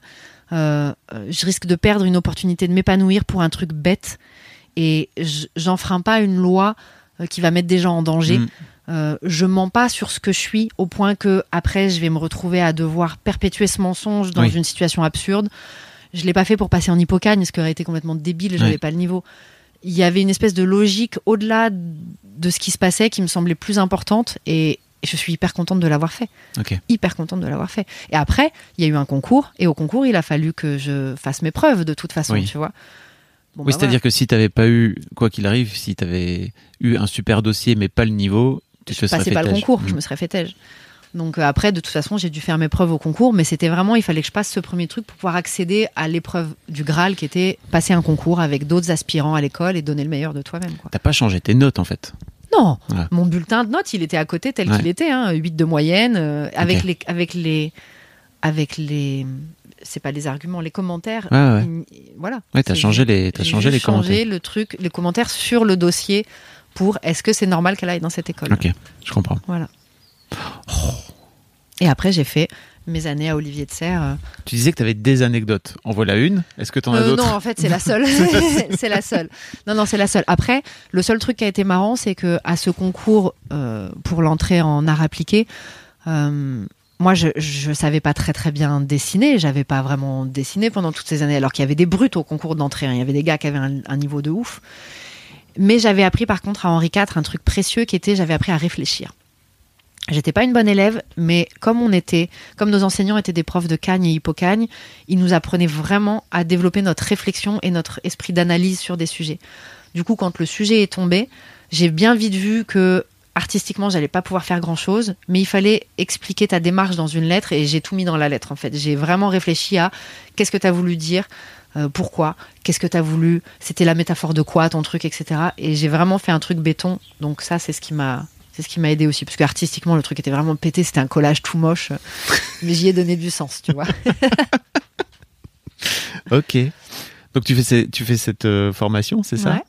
euh, je risque de perdre une opportunité de m'épanouir pour un truc bête et j'enfreins pas une loi qui va mettre des gens en danger. Mm. Euh, je mens pas sur ce que je suis au point que après je vais me retrouver à devoir perpétuer ce mensonge dans Oui. une situation absurde. Je l'ai pas fait pour passer en hippocagne, ce qui aurait été complètement débile, j'avais Oui. pas le niveau. Il y avait une espèce de logique au-delà de ce qui se passait qui me semblait plus importante et et je suis hyper contente de l'avoir fait. Hyper contente de l'avoir fait. Et après, il y a eu un concours et au concours, il a fallu que je fasse mes preuves de toute façon, Oui. tu vois. Bon, oui, bah c'est-à-dire que si t'avais pas eu, quoi qu'il arrive, si t'avais eu un super dossier mais pas le niveau, tu te je serais passais pas le concours, je Mm. me serais fait. Donc euh, après, de toute façon, j'ai dû faire mes preuves au concours, mais c'était vraiment, il fallait que je passe ce premier truc pour pouvoir accéder à l'épreuve du Graal, qui était passer un concours avec d'autres aspirants à l'école et donner le meilleur de toi-même. T'as pas changé tes notes en fait. Non, Ouais. mon bulletin de notes, il était à côté tel Ouais. qu'il était, hein, 8 de moyenne, euh, avec les, avec les, avec les, c'est pas les arguments, les commentaires. Ouais. il- voilà. Ouais, t'as changé les, j'ai changé les juste changé commentaires. le truc, les commentaires sur le dossier pour est-ce que c'est normal qu'elle aille dans cette école? Ok, je comprends. Voilà. Et après, j'ai fait mes années à Olivier de Serres. euh, Tu disais que t'avais des anecdotes. En voilà une. Est-ce que t'en as Euh, d'autres? non, en fait, c'est la seule. c'est la seule. Non, non, c'est la seule. Après, le seul truc qui a été marrant, c'est que à ce concours euh, pour l'entrée en art appliqué, euh, moi, je, je savais pas très très bien dessiner. J'avais pas vraiment dessiné pendant toutes ces années, alors qu'il y avait des brutes au concours d'entrée. hein. Il y avait des gars qui avaient un, un niveau de ouf. Mais j'avais appris par contre à Henri IV un truc précieux qui était j'avais appris à réfléchir. J'étais pas une bonne élève, mais comme on était, comme nos enseignants étaient des profs de cagne et hippocagne, ils nous apprenaient vraiment à développer notre réflexion et notre esprit d'analyse sur des sujets. Du coup, quand le sujet est tombé, j'ai bien vite vu que artistiquement, j'allais pas pouvoir faire grand chose, mais il fallait expliquer ta démarche dans une lettre et j'ai tout mis dans la lettre en fait. J'ai vraiment réfléchi à qu'est-ce que tu as voulu dire, euh, pourquoi, qu'est-ce que tu as voulu, c'était la métaphore de quoi ton truc, etc. Et j'ai vraiment fait un truc béton. Donc ça, c'est ce qui m'a c'est ce qui m'a aidé aussi, parce que artistiquement, le truc était vraiment pété, c'était un collage tout moche, mais j'y ai donné du sens, tu vois. Ok. Donc tu fais, tu fais cette euh, formation, c'est ça? Ouais.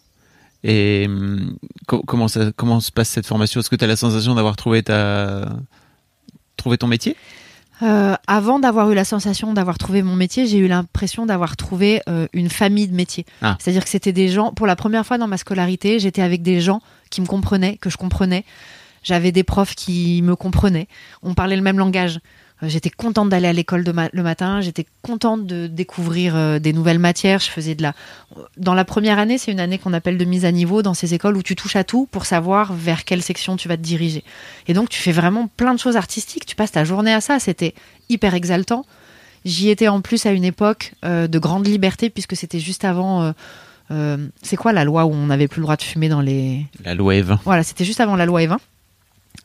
Et hum, co- comment, ça, comment se passe cette formation? Est-ce que tu as la sensation d'avoir trouvé, ta... trouvé ton métier? Euh, avant d'avoir eu la sensation d'avoir trouvé mon métier, j'ai eu l'impression d'avoir trouvé euh, une famille de métiers. Ah. C'est-à-dire que c'était des gens, pour la première fois dans ma scolarité, j'étais avec des gens qui me comprenaient, que je comprenais. J'avais des profs qui me comprenaient. On parlait le même langage. Euh, J'étais contente d'aller à l'école ma- le matin. J'étais contente de découvrir euh, des nouvelles matières. Je faisais de la. Dans la première année, c'est une année qu'on appelle de mise à niveau dans ces écoles où tu touches à tout pour savoir vers quelle section tu vas te diriger. Et donc, tu fais vraiment plein de choses artistiques. Tu passes ta journée à ça. C'était hyper exaltant. J'y étais en plus à une époque euh, de grande liberté puisque c'était juste avant. euh, euh, c'est quoi la loi où on n'avait plus le droit de fumer dans les. La loi Eve. Voilà, c'était juste avant la loi Evin.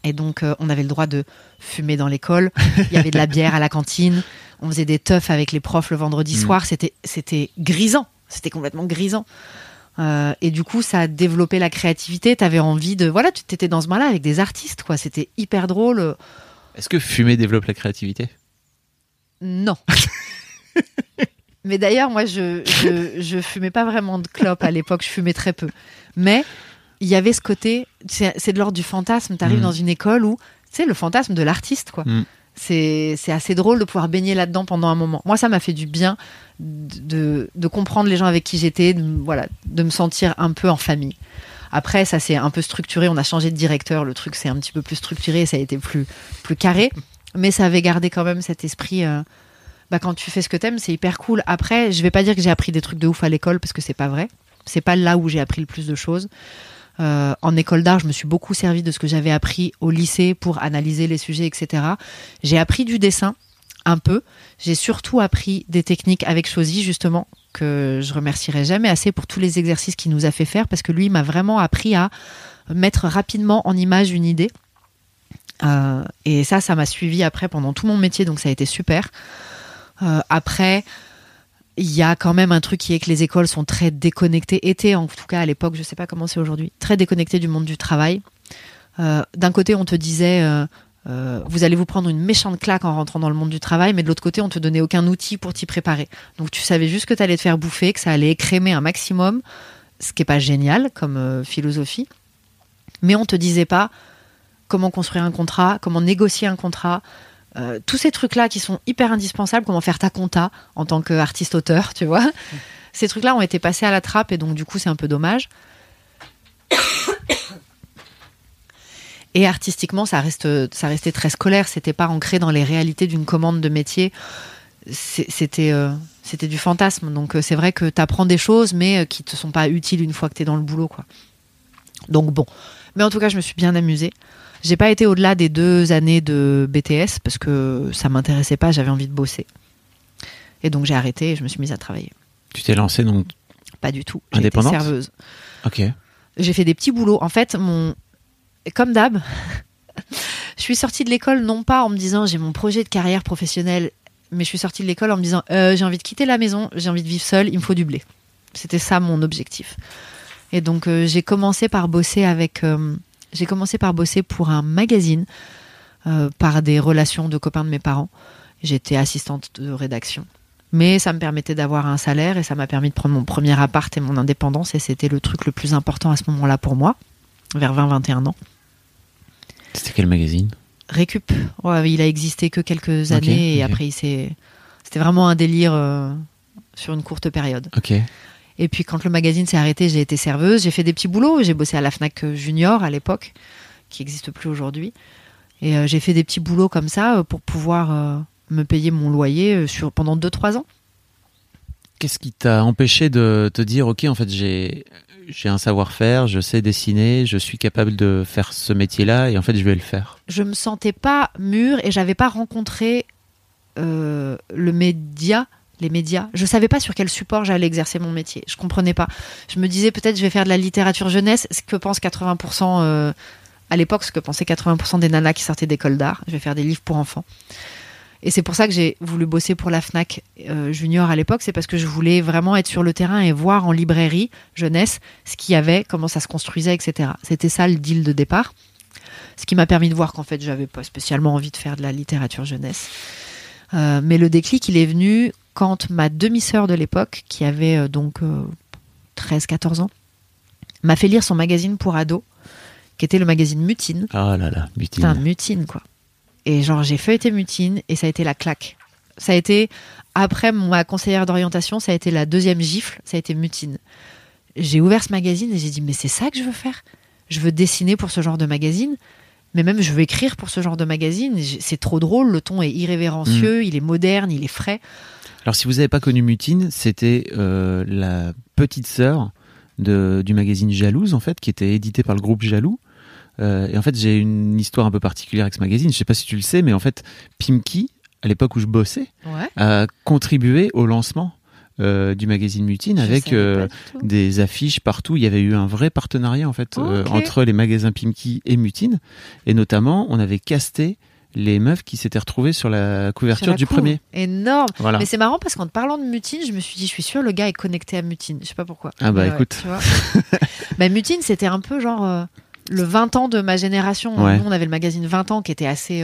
Et donc, euh, on avait le droit de fumer dans l'école. Il y avait de la bière à la cantine. On faisait des teufs avec les profs le vendredi Mm. soir. C'était, c'était grisant. C'était complètement grisant. Euh, et du coup, ça a développé la créativité. T'avais envie de. Voilà, tu t'étais dans ce bain-là avec des artistes, quoi. C'était hyper drôle. Est-ce que fumer développe la créativité? Non. Mais d'ailleurs, moi, je, je, je fumais pas vraiment de clope à l'époque, je fumais très peu. Mais il y avait ce côté, c'est c'est de l'ordre du fantasme. Tu arrives Mm. dans une école où, tu sais, le fantasme de l'artiste, quoi. Mm. C'est c'est assez drôle de pouvoir baigner là-dedans pendant un moment. Moi, ça m'a fait du bien de, de comprendre les gens avec qui j'étais, de, voilà, de me sentir un peu en famille. Après, ça s'est un peu structuré. On a changé de directeur. Le truc s'est un petit peu plus structuré. Ça a été plus, plus carré. Mais ça avait gardé quand même cet esprit. euh, bah, quand tu fais ce que t'aimes, c'est hyper cool. Après, je vais pas dire que j'ai appris des trucs de ouf à l'école parce que c'est pas vrai. C'est pas là où j'ai appris le plus de choses. Euh, en école d'art, je me suis beaucoup servi de ce que j'avais appris au lycée pour analyser les sujets, etc. J'ai appris du dessin un peu. J'ai surtout appris des techniques avec Chosy, justement, que je remercierai jamais assez pour tous les exercices qu'il nous a fait faire parce que lui m'a vraiment appris à mettre rapidement en image une idée. Euh, et ça, ça m'a suivi après pendant tout mon métier, donc ça a été super. Euh, après, il y a quand même un truc qui est que les écoles sont très déconnectées, étaient en tout cas à l'époque, je sais pas comment c'est aujourd'hui, très déconnectées du monde du travail. Euh, D'un côté, on te disait, euh, euh, vous allez vous prendre une méchante claque en rentrant dans le monde du travail, mais de l'autre côté, on te donnait aucun outil pour t'y préparer. Donc tu savais juste que tu allais te faire bouffer, que ça allait écrémer un maximum, ce qui est pas génial comme philosophie. Mais on te disait pas comment construire un contrat, comment négocier un contrat, euh, tous ces trucs-là qui sont hyper indispensables, comment faire ta compta en tant qu'artiste-auteur, tu vois. Ces trucs-là ont été passés à la trappe et donc du coup c'est un peu dommage. Et artistiquement, ça, restait très scolaire, c'était pas ancré dans les réalités d'une commande de métier. Euh, c'était du fantasme. Donc euh, c'est vrai que tu apprends des choses, mais qui te sont pas utiles une fois que tu es dans le boulot. quoi. Donc bon. Mais en tout cas, je me suis bien amusée. J'ai pas été au-delà des deux années de BTS parce que ça m'intéressait pas, j'avais envie de bosser. Et donc j'ai arrêté et je me suis mise à travailler. Tu t'es lancé donc. Pas du tout. Été Indépendante serveuse. Ok. J'ai fait des petits boulots. En fait, mon comme d'hab, je suis sortie de l'école non pas en me disant j'ai mon projet de carrière professionnelle, mais je suis sortie de l'école en me disant euh, j'ai envie de quitter la maison, j'ai envie de vivre seule, il me faut du blé. C'était ça mon objectif. Et donc euh, j'ai commencé par bosser avec, euh, j'ai commencé par bosser pour un magazine euh, par des relations de copains de mes parents. J'étais assistante de rédaction. Mais ça me permettait d'avoir un salaire et ça m'a permis de prendre mon premier appart et mon indépendance et c'était le truc le plus important à ce moment-là pour moi, vers 20-21 ans. C'était quel magazine? Récup, ouais, il a existé que quelques années et après il s'est... C'était vraiment un délire euh, sur une courte période. Ok. Et puis quand le magazine s'est arrêté, j'ai été serveuse, j'ai fait des petits boulots, j'ai bossé à la Fnac Junior à l'époque, qui n'existe plus aujourd'hui. Et euh, j'ai fait des petits boulots comme ça euh, pour pouvoir euh, me payer mon loyer euh, sur, pendant 2-3 ans. Qu'est-ce qui t'a empêché de te dire, ok, en fait, j'ai j'ai un savoir-faire, je sais dessiner, je suis capable de faire ce métier-là et en fait je vais le faire? Je me sentais pas mûre et j'avais pas rencontré euh, le média, les médias. Je savais pas sur quel support j'allais exercer mon métier. Je comprenais pas. Je me disais peut-être je vais faire de la littérature jeunesse, ce que pense 80% euh, à l'époque, ce que pensaient 80% des nanas qui sortaient d'école d'art. Je vais faire des livres pour enfants. Et c'est pour ça que j'ai voulu bosser pour la FNAC euh, Junior à l'époque, c'est parce que je voulais vraiment être sur le terrain et voir en librairie jeunesse ce qu'il y avait, comment ça se construisait, etc. C'était ça le deal de départ. Ce qui m'a permis de voir qu'en fait, j'avais pas spécialement envie de faire de la littérature jeunesse. Euh, mais le déclic, il est venu quand ma demi-sœur de l'époque, qui avait euh, donc 13-14 ans, m'a fait lire son magazine pour ados, qui était le magazine Mutine. Ah là là, mutine. Putain, Mutine, quoi. Et genre, j'ai feuilleté Mutine et ça a été la claque. Ça a été, après ma conseillère d'orientation, ça a été la deuxième gifle, ça a été Mutine. J'ai ouvert ce magazine et j'ai dit, mais c'est ça que je veux faire? Je veux dessiner pour ce genre de magazine, mais même je veux écrire pour ce genre de magazine. C'est trop drôle, le ton est irrévérencieux, il est moderne, il est frais. Alors si vous n'avez pas connu Mutine, c'était euh, la petite sœur de, du magazine Jalouse en fait, qui était édité par le groupe Jaloux. Euh, et en fait, j'ai une histoire un peu particulière avec ce magazine. Je sais pas si tu le sais, mais en fait, Pimki, à l'époque où je bossais, Ouais. a contribué au lancement euh, du magazine Mutine Je avec euh, des affiches partout. Il y avait eu un vrai partenariat en fait euh, entre les magasins Pimki et Mutine, et notamment on avait casté les meufs qui s'étaient retrouvées sur la couverture Sur la du cour. premier. Énorme. Voilà. Mais c'est marrant parce qu'en te parlant de Mutine, je me suis dit, je suis sûre, le gars est connecté à Mutine. Je sais pas pourquoi. Ah bah, Mais ouais, écoute. tu vois. bah, Mutine, c'était un peu genre le 20 ans de ma génération. Ouais. Nous, on avait le magazine 20 ans qui était assez.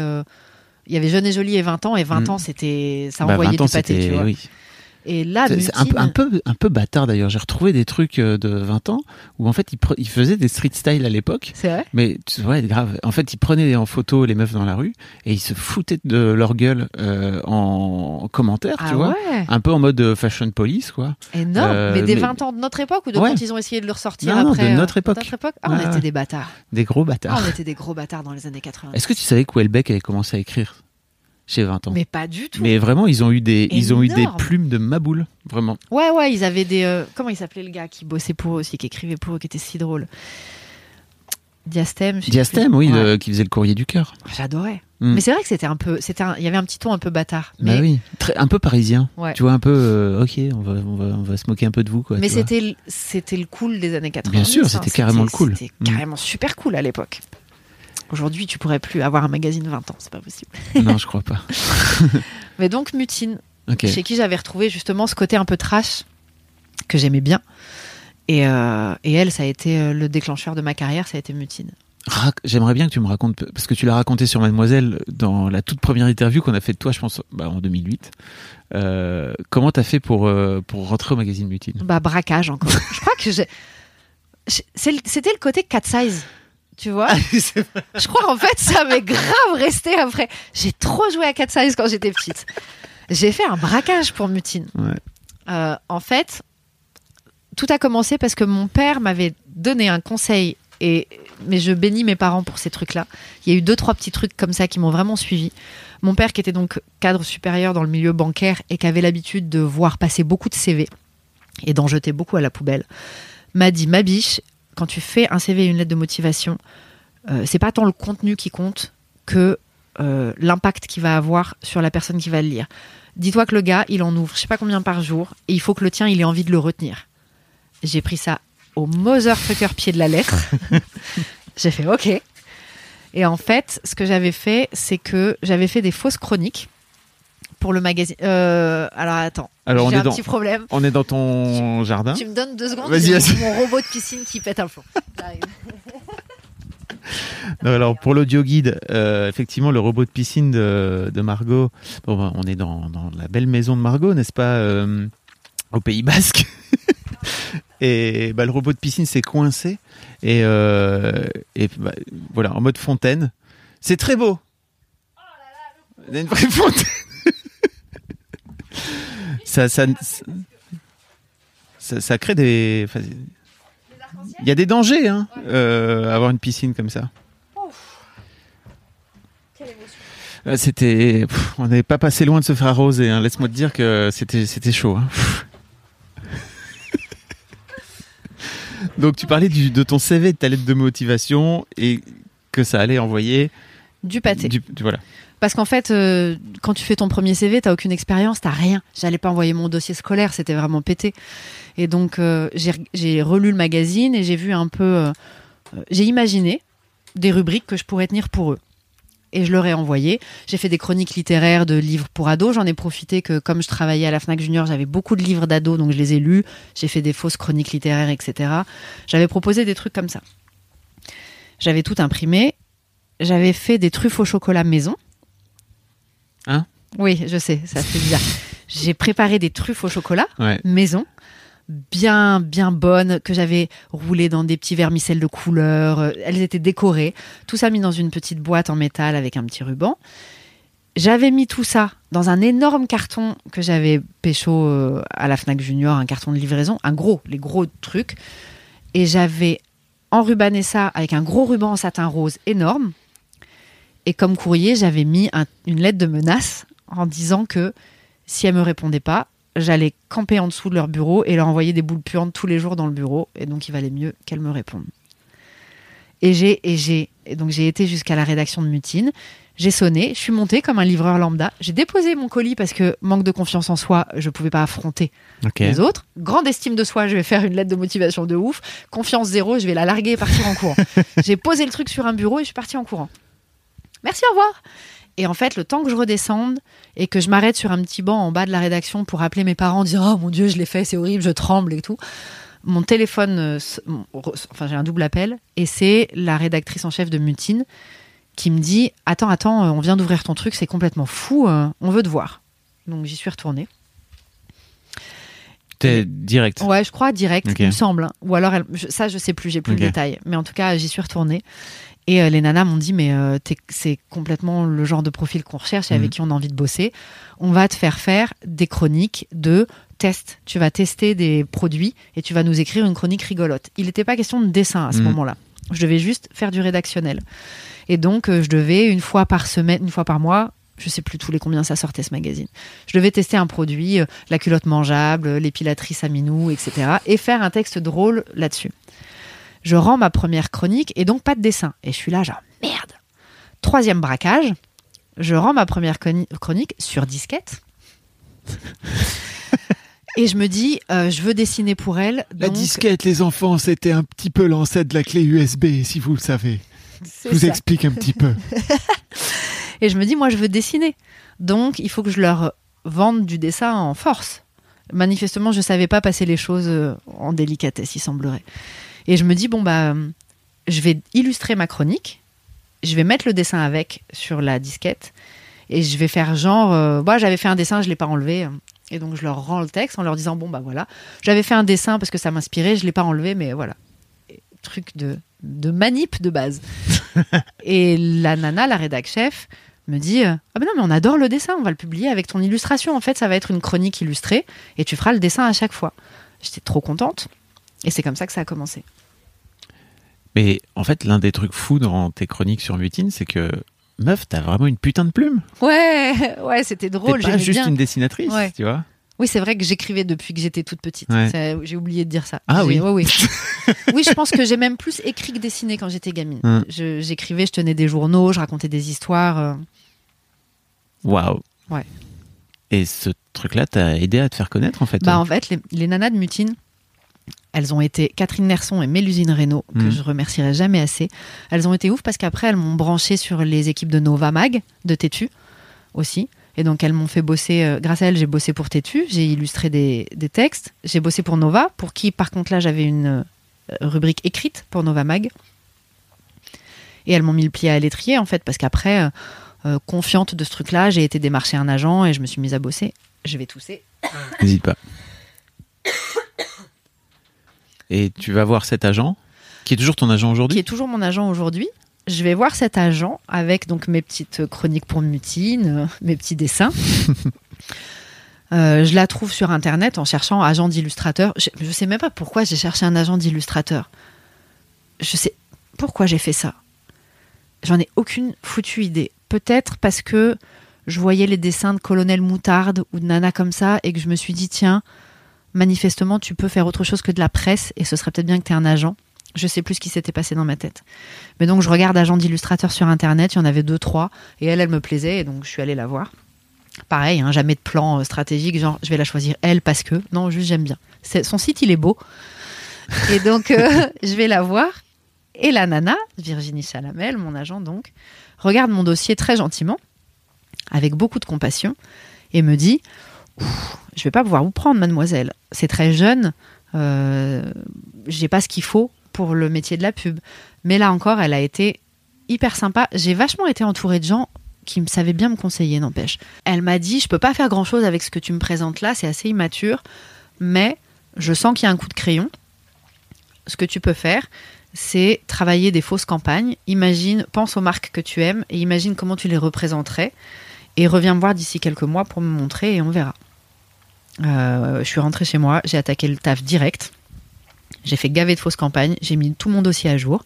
Il y avait Jeune et Jolie et 20 ans, et 20 Mm. ans, c'était. Ça Bah, envoyait 20 ans, du pâté, c'était- tu vois. oui. Et là, C'est- un, peu- un peu un peu bâtard d'ailleurs. J'ai retrouvé des trucs euh, de 20 ans où en fait ils, pre- ils faisaient des street style à l'époque. C'est vrai? Mais tu- ouais, grave. En fait, ils prenaient en photo les meufs dans la rue et ils se foutaient de leur gueule euh, en commentaire, Ah tu vois. ouais? Un peu en mode euh, fashion police, quoi. Énorme. Euh, mais des mais- 20 ans de notre époque ou de Ouais. quand ils ont essayé de le ressortir Non, non, après de euh, notre époque. Ah, on était des bâtards. Des gros Ah, bâtards. on était des gros bâtards dans les années 80. Est-ce que tu savais que Houellebecq avait commencé à écrire? Chez 20 ans Mais pas du tout. Mais vraiment, ils ont eu des, ils ont eu des plumes de maboule, vraiment. Ouais, ouais, ils avaient des. euh, comment il s'appelait le gars qui bossait pour eux aussi, qui écrivait pour eux, qui était si drôle? Diastème. Diastème, oui, Ouais. le- qui faisait le courrier du cœur. J'adorais. Mm. Mais c'est vrai que c'était un peu. C'était Il y avait un petit ton un peu bâtard. Mais, Bah oui, Très- un peu parisien. Ouais. Tu vois, un peu, euh, ok, on va, on, va, on va se moquer un peu de vous, quoi. mais c'était le- c'était le cool des années 80. Bien sûr, c'était carrément le cool. C'était Mm. carrément super cool à l'époque. Aujourd'hui, tu pourrais plus avoir un magazine 20 ans, c'est pas possible. Non, je crois pas. Mais donc, Mutine, chez qui j'avais retrouvé justement ce côté un peu trash que j'aimais bien. Et, euh, et elle, ça a été euh, le déclencheur de ma carrière, ça a été Mutine. J'aimerais bien que tu me racontes, parce que tu l'as raconté sur Mademoiselle dans la toute première interview qu'on a fait de toi, je pense, bah, en 2008. Euh, comment t'as fait pour, euh, pour rentrer au magazine Mutine? Bah, braquage encore. Je crois que j'ai. C'était le côté cat size. Tu vois Je crois en fait ça m'est grave resté après. J'ai trop joué à cat size quand j'étais petite. J'ai fait un braquage pour Mutine. Ouais. Euh, en fait, tout a commencé parce que mon père m'avait donné un conseil et mais je bénis mes parents pour ces trucs-là. Il y a eu deux trois petits trucs comme ça qui m'ont vraiment suivi. Mon père qui était donc cadre supérieur dans le milieu bancaire et qui avait l'habitude de voir passer beaucoup de CV et d'en jeter beaucoup à la poubelle, m'a dit ma biche, quand tu fais un CV et une lettre de motivation, euh, c'est pas tant le contenu qui compte que euh, l'impact qu'il va avoir sur la personne qui va le lire. Dis-toi que le gars, il en ouvre je sais pas combien par jour et il faut que le tien, il ait envie de le retenir. J'ai pris ça au motherfucker pied de la lettre. J'ai fait OK. Et en fait, ce que j'avais fait, c'est que j'avais fait des fausses chroniques pour le magazine. Euh, alors attends, Alors, on j'ai est un dans- petit problème. On est dans ton jardin. Tu me donnes deux secondes. Vas-y, vas-y. Mon robot de piscine qui pète un plomb. Non, alors pour l'audio guide, euh, effectivement, le robot de piscine de, de Margot. Bon, bah, on est dans, dans la belle maison de Margot, n'est-ce pas, euh, au Pays Basque? et bah, le robot de piscine s'est coincé et, euh, et bah, voilà en mode fontaine. C'est très beau. Il y a une vraie fontaine. Ça, ça, ça, ça crée des. Il y a des dangers, hein, euh, avoir une piscine comme ça. Euh, C'était, on n'avait pas passé loin de se faire arroser. Hein. Laisse-moi te dire que c'était, c'était chaud. hein. Donc tu parlais du- de ton CV, de ta lettre de motivation et que ça allait envoyer Du pâté. du, du- voilà. Parce qu'en fait, euh, quand tu fais ton premier CV, t'as aucune expérience, t'as rien. J'allais pas envoyer mon dossier scolaire, c'était vraiment pété. Et donc, euh, j'ai relu le magazine et j'ai vu un peu. euh, j'ai imaginé des rubriques que je pourrais tenir pour eux. Et je leur ai envoyé. J'ai fait des chroniques littéraires de livres pour ados. J'en ai profité que, comme je travaillais à la Fnac Junior, j'avais beaucoup de livres d'ados, donc je les ai lus. J'ai fait des fausses chroniques littéraires, etc. J'avais proposé des trucs comme ça. J'avais tout imprimé. J'avais fait des truffes au chocolat maison. Hein Oui, je sais, ça fait bizarre. J'ai préparé des truffes au chocolat Ouais. maison, bien bien bonnes, que j'avais roulées dans des petits vermicelles de couleur. Elles étaient décorées. Tout ça mis dans une petite boîte en métal avec un petit ruban. J'avais mis tout ça dans un énorme carton que j'avais pécho euh, à la Fnac Junior, un carton de livraison, un gros, les gros trucs. Et j'avais enrubanné ça avec un gros ruban en satin rose énorme. Et comme courrier, j'avais mis un- une lettre de menace en disant que si elles me répondaient pas, j'allais camper en dessous de leur bureau et leur envoyer des boules puantes tous les jours dans le bureau. Et donc, il valait mieux qu'elles me répondent. Et j'ai et j'ai et donc j'ai été jusqu'à la rédaction de Mutine. J'ai sonné, je suis montée comme un livreur lambda. J'ai déposé mon colis parce que manque de confiance en soi, je pouvais pas affronter les autres. Grande estime de soi, je vais faire une lettre de motivation de ouf. Confiance zéro, je vais la larguer et partir en courant. J'ai posé le truc sur un bureau et je suis partie en courant. Merci, au revoir. Et en fait, le temps que je redescende et que je m'arrête sur un petit banc en bas de la rédaction pour appeler mes parents, dire Oh mon Dieu, je l'ai fait, c'est horrible, je tremble et tout. Mon téléphone, euh, enfin j'ai un double appel et c'est la rédactrice en chef de Mutine qui me dit Attends, attends, euh, on vient d'ouvrir ton truc, c'est complètement fou, euh, on veut te voir. Donc j'y suis retournée. T'es direct. Ouais, je crois direct, Ok. il me semble. hein. Ou alors, elle- je- ça, je sais plus, j'ai plus Ok. le détail. Mais en tout cas, j'y suis retournée. Et euh, les nanas m'ont dit, mais euh, c'est complètement le genre de profil qu'on recherche et avec Mhm. qui on a envie de bosser. On va te faire faire des chroniques de tests. Tu vas tester des produits et tu vas nous écrire une chronique rigolote. Il n'était pas question de dessin à ce Mhm. moment-là. Je devais juste faire du rédactionnel. Et donc, euh, je devais, une fois par semaine, une fois par mois, je sais plus tous les combien ça sortait ce magazine. Je devais tester un produit, euh, la culotte mangeable, l'épilatrice à minou, etc. Et faire un texte drôle là-dessus. Je rends ma première chronique et donc pas de dessin. Et je suis là, genre, merde. Troisième braquage, je rends ma première chroni- chronique sur disquette. et je me dis, euh, je veux dessiner pour elle. La donc- disquette, les enfants, c'était un petit peu l'ancêtre de la clé USB, si vous le savez. Je vous ça. explique un petit peu. Et je me dis, moi, je veux dessiner. Donc, il faut que je leur vende du dessin en force. Manifestement, je savais pas passer les choses euh, en délicatesse, il semblerait. Et je me dis, bon, bah, je vais illustrer ma chronique. Je vais mettre le dessin avec sur la disquette. Et je vais faire genre, euh, bah, j'avais fait un dessin, je l'ai pas enlevé. Et donc, je leur rends le texte en leur disant, bon, bah voilà. J'avais fait un dessin parce que ça m'inspirait, je l'ai pas enlevé, mais voilà. Et Truc de, de manip de base. Et la nana, la rédac chef, me dit euh, Ah ben non, mais on adore le dessin, on va le publier avec ton illustration. En fait, ça va être une chronique illustrée et tu feras le dessin à chaque fois. J'étais trop contente. Et c'est comme ça que ça a commencé. Mais en fait, l'un des trucs fous dans tes chroniques sur Mutine, c'est que meuf, t'as vraiment une putain de plume. Ouais, ouais, c'était T'es drôle. pas j'aimais juste bien. une dessinatrice, Ouais. tu vois. Oui, c'est vrai que j'écrivais depuis que j'étais toute petite. Ouais. J'ai oublié de dire ça. Ah oui. ouais, oui. oui, je pense que j'ai même plus écrit que dessiné quand j'étais gamine. Hum. Je- J'écrivais, je tenais des journaux, je racontais des histoires. euh. Waouh. Ouais. Et ce truc-là t'a aidé à te faire connaître, en fait. Bah, hein. en fait, les, les nanas de Mutine, elles ont été Catherine Nerson et Mélusine Reynaud, que Mhm. je remercierai jamais assez. Elles ont été ouf parce qu'après, elles m'ont branché sur les équipes de Nova Mag, de Tétu aussi. Et donc, elles m'ont fait bosser, euh, grâce à elles, j'ai bossé pour Tétu, j'ai illustré des, des textes. J'ai bossé pour Nova, pour qui, par contre, là, j'avais une euh, rubrique écrite pour Nova Mag. Et elles m'ont mis le pied à l'étrier, en fait, parce qu'après, euh, confiante de ce truc-là, j'ai été démarcher un agent et je me suis mise à bosser. Je vais tousser. N'hésite pas. Et tu vas voir cet agent, qui est toujours ton agent qui aujourd'hui est toujours mon agent aujourd'hui. Je vais voir cet agent avec donc mes petites chroniques pour Mutine, euh, mes petits dessins. Euh, je la trouve sur internet en cherchant agent d'illustrateur. Je, je sais même pas pourquoi j'ai cherché un agent d'illustrateur. Je sais pourquoi j'ai fait ça. J'en ai aucune foutue idée. Peut-être parce que je voyais les dessins de Colonel Moutarde ou de Nana comme ça et que je me suis dit tiens, manifestement, tu peux faire autre chose que de la presse et ce serait peut-être bien que tu aies un agent. Je sais plus ce qui s'était passé dans ma tête. Mais donc, je regarde agent d'illustrateur sur Internet, il y en avait deux, trois, et elle, elle me plaisait, et donc je suis allée la voir. Pareil, hein, jamais de plan euh, stratégique, genre je vais la choisir elle parce que. Non, juste j'aime bien. Son site, il est beau. Et donc, euh, je vais la voir. Et la nana, Virginie Chalamel, mon agent donc, regarde mon dossier très gentiment, avec beaucoup de compassion, et me dit Je vais pas pouvoir vous prendre, mademoiselle. C'est très jeune, euh, j'ai pas ce qu'il faut pour le métier de la pub. Mais là encore, elle a été hyper sympa. J'ai vachement été entourée de gens qui me savaient bien me conseiller, n'empêche. Elle m'a dit Je peux pas faire grand chose avec ce que tu me présentes là, c'est assez immature, mais je sens qu'il y a un coup de crayon. Ce que tu peux faire, c'est travailler des fausses campagnes. Imagine, pense aux marques que tu aimes et imagine comment tu les représenterais. Et reviens me voir d'ici quelques mois pour me montrer et on verra. Euh, je suis rentrée chez moi, j'ai attaqué le taf direct. J'ai fait gaver de fausses campagnes, j'ai mis tout mon dossier à jour.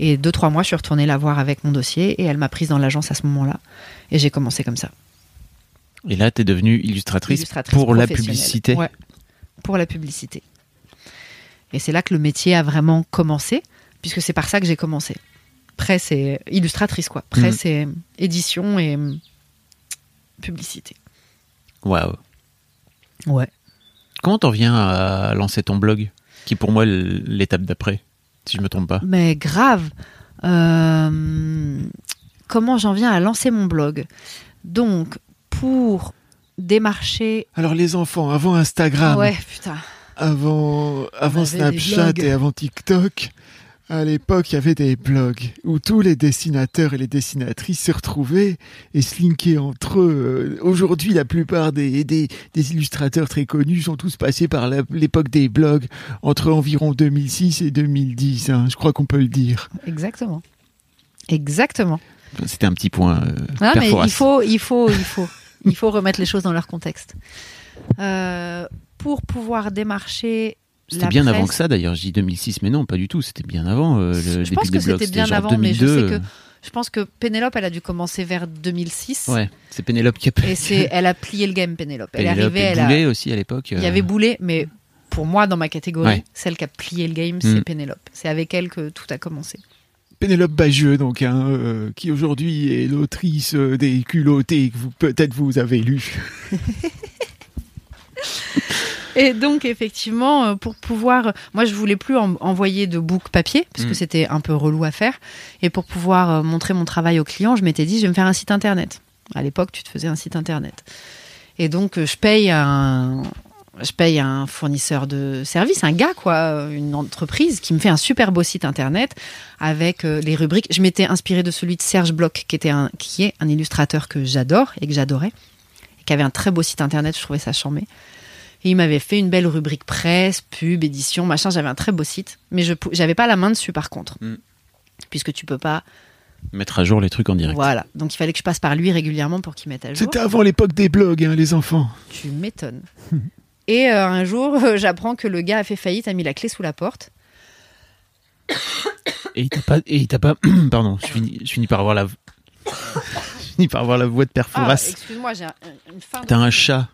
Et deux, trois mois, je suis retournée la voir avec mon dossier et elle m'a prise dans l'agence à ce moment-là. Et j'ai commencé comme ça. Et là, tu es devenue illustratrice, Illustratrice pour la publicité. Ouais, pour la publicité. Et c'est là que le métier a vraiment commencé, puisque c'est par ça que j'ai commencé. Presse et illustratrice, quoi. Presse et édition et hum, publicité. Waouh. Ouais. Comment t'en viens à lancer ton blog Qui est pour moi l'étape d'après, si je me trompe pas? Mais grave. Euh, comment j'en viens à lancer mon blog? Donc, pour démarcher. Alors les enfants, avant Instagram, Ouais, putain. avant, avant Snapchat et avant TikTok, à l'époque, il y avait des blogs où tous les dessinateurs et les dessinatrices se retrouvaient et se linkaient entre eux. Euh, Aujourd'hui, la plupart des, des, des illustrateurs très connus sont tous passés par l'époque des blogs entre environ 2006 et 2010. hein, je crois qu'on peut le dire. Exactement. Exactement. C'était un petit point. euh, Ah, mais il faut, il faut, il faut, il faut remettre les choses dans leur contexte. Euh, pour pouvoir démarcher. C'était bien avant que ça d'ailleurs, je dis 2006, mais non, pas du tout, c'était bien avant euh, le Je début pense des que blogs. c'était bien genre avant, mais je 2002, sais que je pense que Pénélope, elle a dû commencer vers 2006. Ouais, c'est Pénélope qui a Et c'est, elle a plié le game, Pénélope. Elle est arrivée, et elle a, Boulet aussi à l'époque. il y euh, avait Boulet, mais pour moi, dans ma catégorie, Ouais. celle qui a plié le game, c'est Mm. Pénélope. C'est avec elle que tout a commencé. Pénélope Bagieux, donc, hein, euh, qui aujourd'hui est l'autrice euh, des culottés que vous peut-être vous avez lu. Et donc, effectivement, euh, pour pouvoir. Moi, je voulais plus en- envoyer de book papier, parce que Mm. c'était un peu relou à faire. Et pour pouvoir euh, montrer mon travail aux clients, je m'étais dit, je vais me faire un site internet. À l'époque, tu te faisais un site internet. Et donc, euh, je paye un. Je paye un fournisseur de services, un gars, quoi, une entreprise qui me fait un super beau site internet avec euh, les rubriques. Je m'étais inspirée de celui de Serge Bloch, qui, était un, qui est un illustrateur que j'adore et que j'adorais, et qui avait un très beau site internet, je trouvais ça charmé. Et il m'avait fait une belle rubrique presse, pub, édition, machin. J'avais un très beau site, mais je j'avais pas la main dessus par contre, Mm. puisque tu peux pas. Mettre à jour les trucs en direct. Voilà. Donc il fallait que je passe par lui régulièrement pour qu'il mette à jour. C'était avant l'époque des blogs, hein, les enfants. Tu m'étonnes. Et euh, un jour, euh, j'apprends que le gars a fait faillite, a mis la clé sous la porte. Et il t'a pas. Et il t'a pas. Pardon, je finis, je finis par avoir la. je finis par avoir la voix de Père Ah, excuse-moi, j'ai un- une fin. T'as un chat.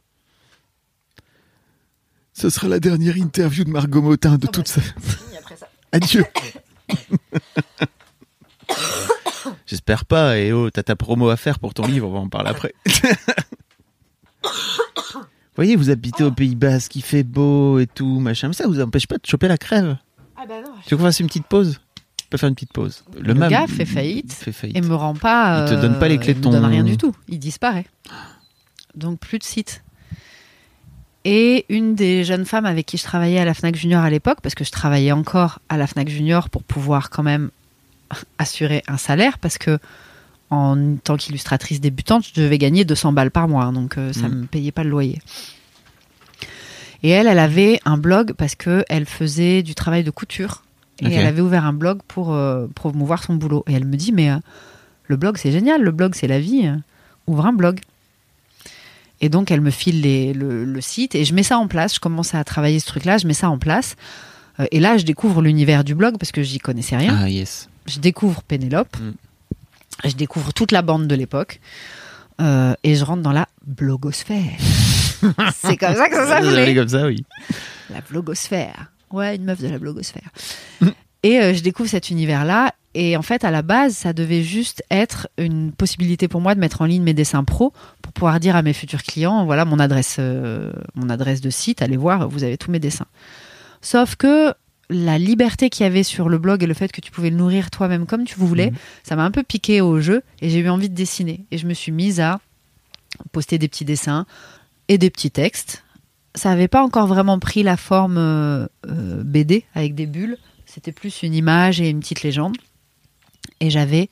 Ce sera la dernière interview de Margot Motin de Oh, toute bah, sa... ça. Adieu. J'espère pas. Et oh, t'as ta promo à faire pour ton livre, on va en parler après. Vous voyez, vous habitez au Pays Basque, il fait beau et tout, machin. Mais ça vous empêche pas de choper la crève. Ah bah non. Tu veux qu'on fasse une petite pause? On peut faire une petite pause. Le mam- gars fait faillite Fait faillite. Et me rend pas. Il te donne pas les clés de il me ton- donne rien du tout. Il disparaît. Donc plus de site. Et une des jeunes femmes avec qui je travaillais à la Fnac Junior à l'époque, parce que je travaillais encore à la Fnac Junior pour pouvoir quand même assurer un salaire, parce que en tant qu'illustratrice débutante, je devais gagner 200 balles par mois, donc euh, ça Mm. me payait pas le loyer. Et elle, elle avait un blog parce que elle faisait du travail de couture et elle avait ouvert un blog pour euh, promouvoir son boulot. Et elle me dit mais euh, le blog c'est génial, le blog c'est la vie, ouvre un blog. Et donc elle me file les- le, le site et je mets ça en place. Je commence à travailler ce truc-là, je mets ça en place. Euh, et là, je découvre l'univers du blog parce que j'y connaissais rien Ah, yes. je découvre Pénélope, Mm. je découvre toute la bande de l'époque, euh, et je rentre dans la blogosphère. C'est comme ça que ça s'appelait. comme ça, oui. La blogosphère. Ouais, une meuf de la blogosphère. Et euh, je découvre cet univers-là. Et en fait, à la base, ça devait juste être une possibilité pour moi de mettre en ligne mes dessins pro pour pouvoir dire à mes futurs clients, voilà mon adresse, euh, mon adresse de site, allez voir, vous avez tous mes dessins. Sauf que la liberté qu'il y avait sur le blog et le fait que tu pouvais le nourrir toi-même comme tu voulais, ça m'a un peu piqué au jeu et j'ai eu envie de dessiner. Et je me suis mise à poster des petits dessins et des petits textes. Ça n'avait pas encore vraiment pris la forme euh, euh, BD avec des bulles. C'était plus une image et une petite légende. Et j'avais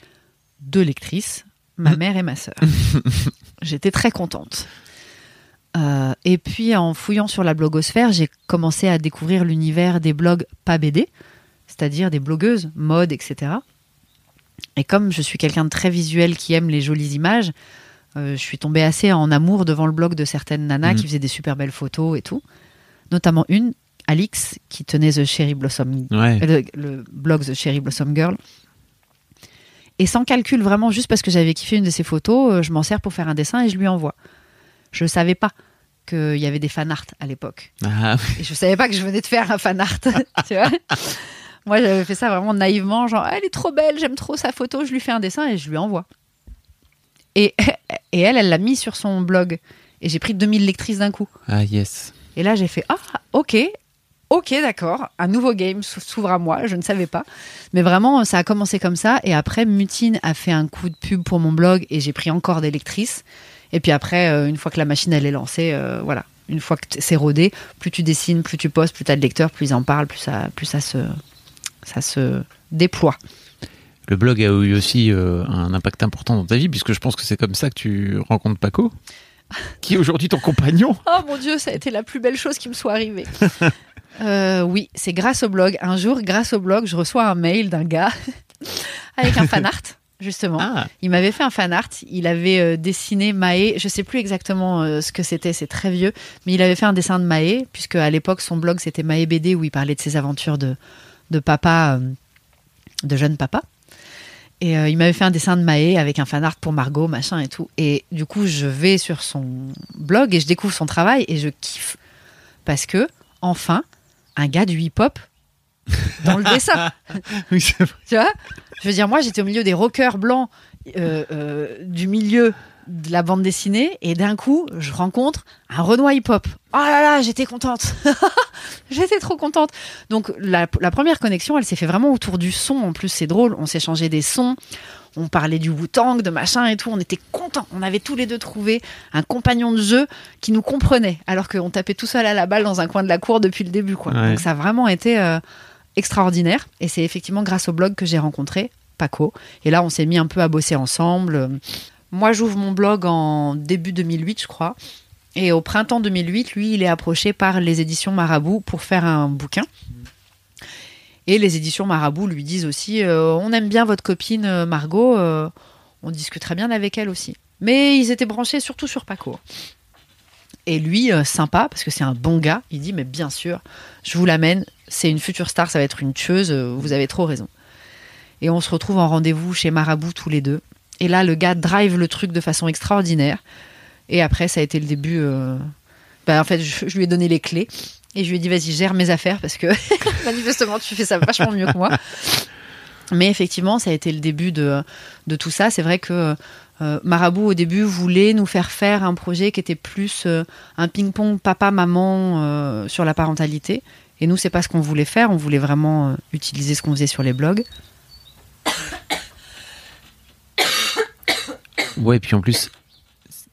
deux lectrices, ma mère et ma sœur. J'étais très contente. Euh, et puis en fouillant sur la blogosphère, j'ai commencé à découvrir l'univers des blogs pas BD, c'est-à-dire des blogueuses, mode, etc. Et comme je suis quelqu'un de très visuel qui aime les jolies images, euh, je suis tombée assez en amour devant le blog de certaines nanas qui faisaient des super belles photos et tout. Notamment une, Alix, qui tenait The Cherry Blossom Ouais. le, le blog The Cherry Blossom Girl. Et sans calcul, vraiment, juste parce que j'avais kiffé une de ses photos, euh, je m'en sers pour faire un dessin et je lui envoie. Je ne savais pas qu'il y avait des fan art à l'époque. Ah, Et je savais pas que je venais de faire un fan art. tu vois Moi, j'avais fait ça vraiment naïvement, genre, Ah, elle est trop belle, j'aime trop sa photo, je lui fais un dessin et je lui envoie. Et, et elle, elle l'a mis sur son blog. Et j'ai pris 2000 lectrices d'un coup. ah, yes. Et là, j'ai fait Ah, ok, ok, d'accord, un nouveau game s'ou- s'ouvre à moi, je ne savais pas. Mais vraiment, ça a commencé comme ça. Et après, Mutine a fait un coup de pub pour mon blog et j'ai pris encore des lectrices. Et puis après, euh, une fois que la machine elle est lancée, euh, voilà, une fois que c'est rodé, plus tu dessines, plus tu postes, plus tu as de lecteurs, plus ils en parlent, plus ça, plus ça se, ça se déploie. Le blog a eu aussi euh, un impact important dans ta vie, puisque je pense que c'est comme ça que tu rencontres Paco, qui est aujourd'hui ton compagnon. Oh mon dieu, ça a été la plus belle chose qui me soit arrivée. Euh, oui, c'est grâce au blog. Un jour, grâce au blog, je reçois un mail d'un gars avec un fan art, justement. Ah, Il m'avait fait un fan art. Il avait euh, dessiné Maë. Je sais plus exactement euh, ce que c'était. C'est très vieux, mais il avait fait un dessin de Maë, puisque à l'époque son blog c'était Maë BD où il parlait de ses aventures de de papa, de jeune papa. Et euh, il m'avait fait un dessin de Maë avec un fan art pour Margot, machin et tout. Et du coup, je vais sur son blog et je découvre son travail et je kiffe parce que enfin un gars du hip-hop dans le dessin. oui. Tu vois? Je veux dire, moi, j'étais au milieu des rockers blancs euh, euh, du milieu de la bande dessinée, et d'un coup, je rencontre un Renoir hip-hop. Oh là là, j'étais contente. j'étais trop contente. Donc, la, la première connexion, elle s'est fait vraiment autour du son. En plus, c'est drôle, on s'échangeait des sons. On parlait du Wu-Tang, de machin et tout. On était contents. On avait tous les deux trouvé un compagnon de jeu qui nous comprenait, alors qu'on tapait tout seul à la balle dans un coin de la cour depuis le début. Quoi. Ouais. Donc, ça a vraiment été euh, extraordinaire. Et c'est effectivement grâce au blog que j'ai rencontré Paco. Et là, on s'est mis un peu à bosser ensemble. Moi, j'ouvre mon blog en début 2008, je crois. Et au printemps 2008, lui, il est approché par les éditions Marabout pour faire un bouquin. Et les éditions Marabout lui disent aussi euh, On aime bien votre copine euh, Margot, euh, on discuterait bien avec elle aussi. Mais ils étaient branchés surtout sur Paco. Et lui, sympa, parce que c'est un bon gars, il dit Mais bien sûr, je vous l'amène, c'est une future star, ça va être une tueuse, vous avez trop raison. Et on se retrouve en rendez-vous chez Marabout tous les deux. Et là, le gars drive le truc de façon extraordinaire. Et après, ça a été le début. euh, bah, en fait, je, lui ai donné les clés. Et je lui ai dit, vas-y, gère mes affaires parce que manifestement, tu fais ça vachement mieux que moi. Mais effectivement, ça a été le début de, de tout ça. C'est vrai que euh, Marabout, au début, voulait nous faire faire un projet qui était plus euh, un ping-pong papa-maman sur la parentalité. Et nous, c'est pas ce qu'on voulait faire. On voulait vraiment utiliser ce qu'on faisait sur les blogs. Ouais, et puis en plus,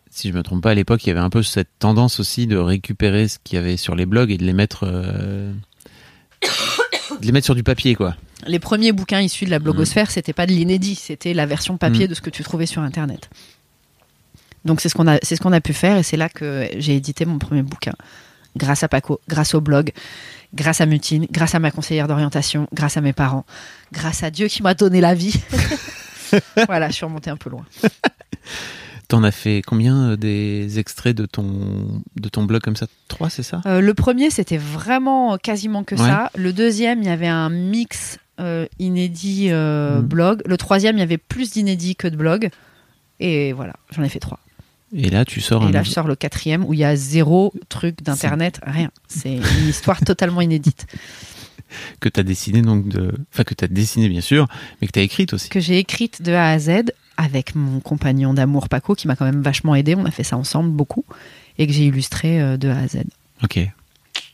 si je me trompe pas, à l'époque, il y avait un peu cette tendance aussi de récupérer ce qu'il y avait sur les blogs et de les mettre, euh, de les mettre sur du papier, quoi. les premiers bouquins issus de la blogosphère, c'était pas de l'inédit, c'était la version papier Mm. de ce que tu trouvais sur Internet. Donc c'est ce qu'on a, c'est ce qu'on a pu faire et c'est là que j'ai édité mon premier bouquin, grâce à Paco, grâce au blog, grâce à Mutine, grâce à ma conseillère d'orientation, grâce à mes parents, grâce à Dieu qui m'a donné la vie. voilà, je suis remontée un peu loin. T'en as fait combien euh, des extraits de ton, de ton blog comme ça? Trois, c'est ça? Euh, le premier, c'était vraiment quasiment que Ouais. ça. Le deuxième, il y avait un mix euh, inédit euh, Mm. blog. Le troisième, il y avait plus d'inédit que de blog. Et voilà, j'en ai fait trois. Et là, tu sors Et un là, je sors le quatrième où il y a zéro truc d'internet, rien. C'est une histoire totalement inédite que tu as dessiné donc de enfin que tu as dessiné bien sûr, mais que tu as écrite aussi. que j'ai écrite de A à Z avec mon compagnon d'amour Paco qui m'a quand même vachement aidé. On a fait ça ensemble beaucoup et que j'ai illustré euh, de A à Z. OK.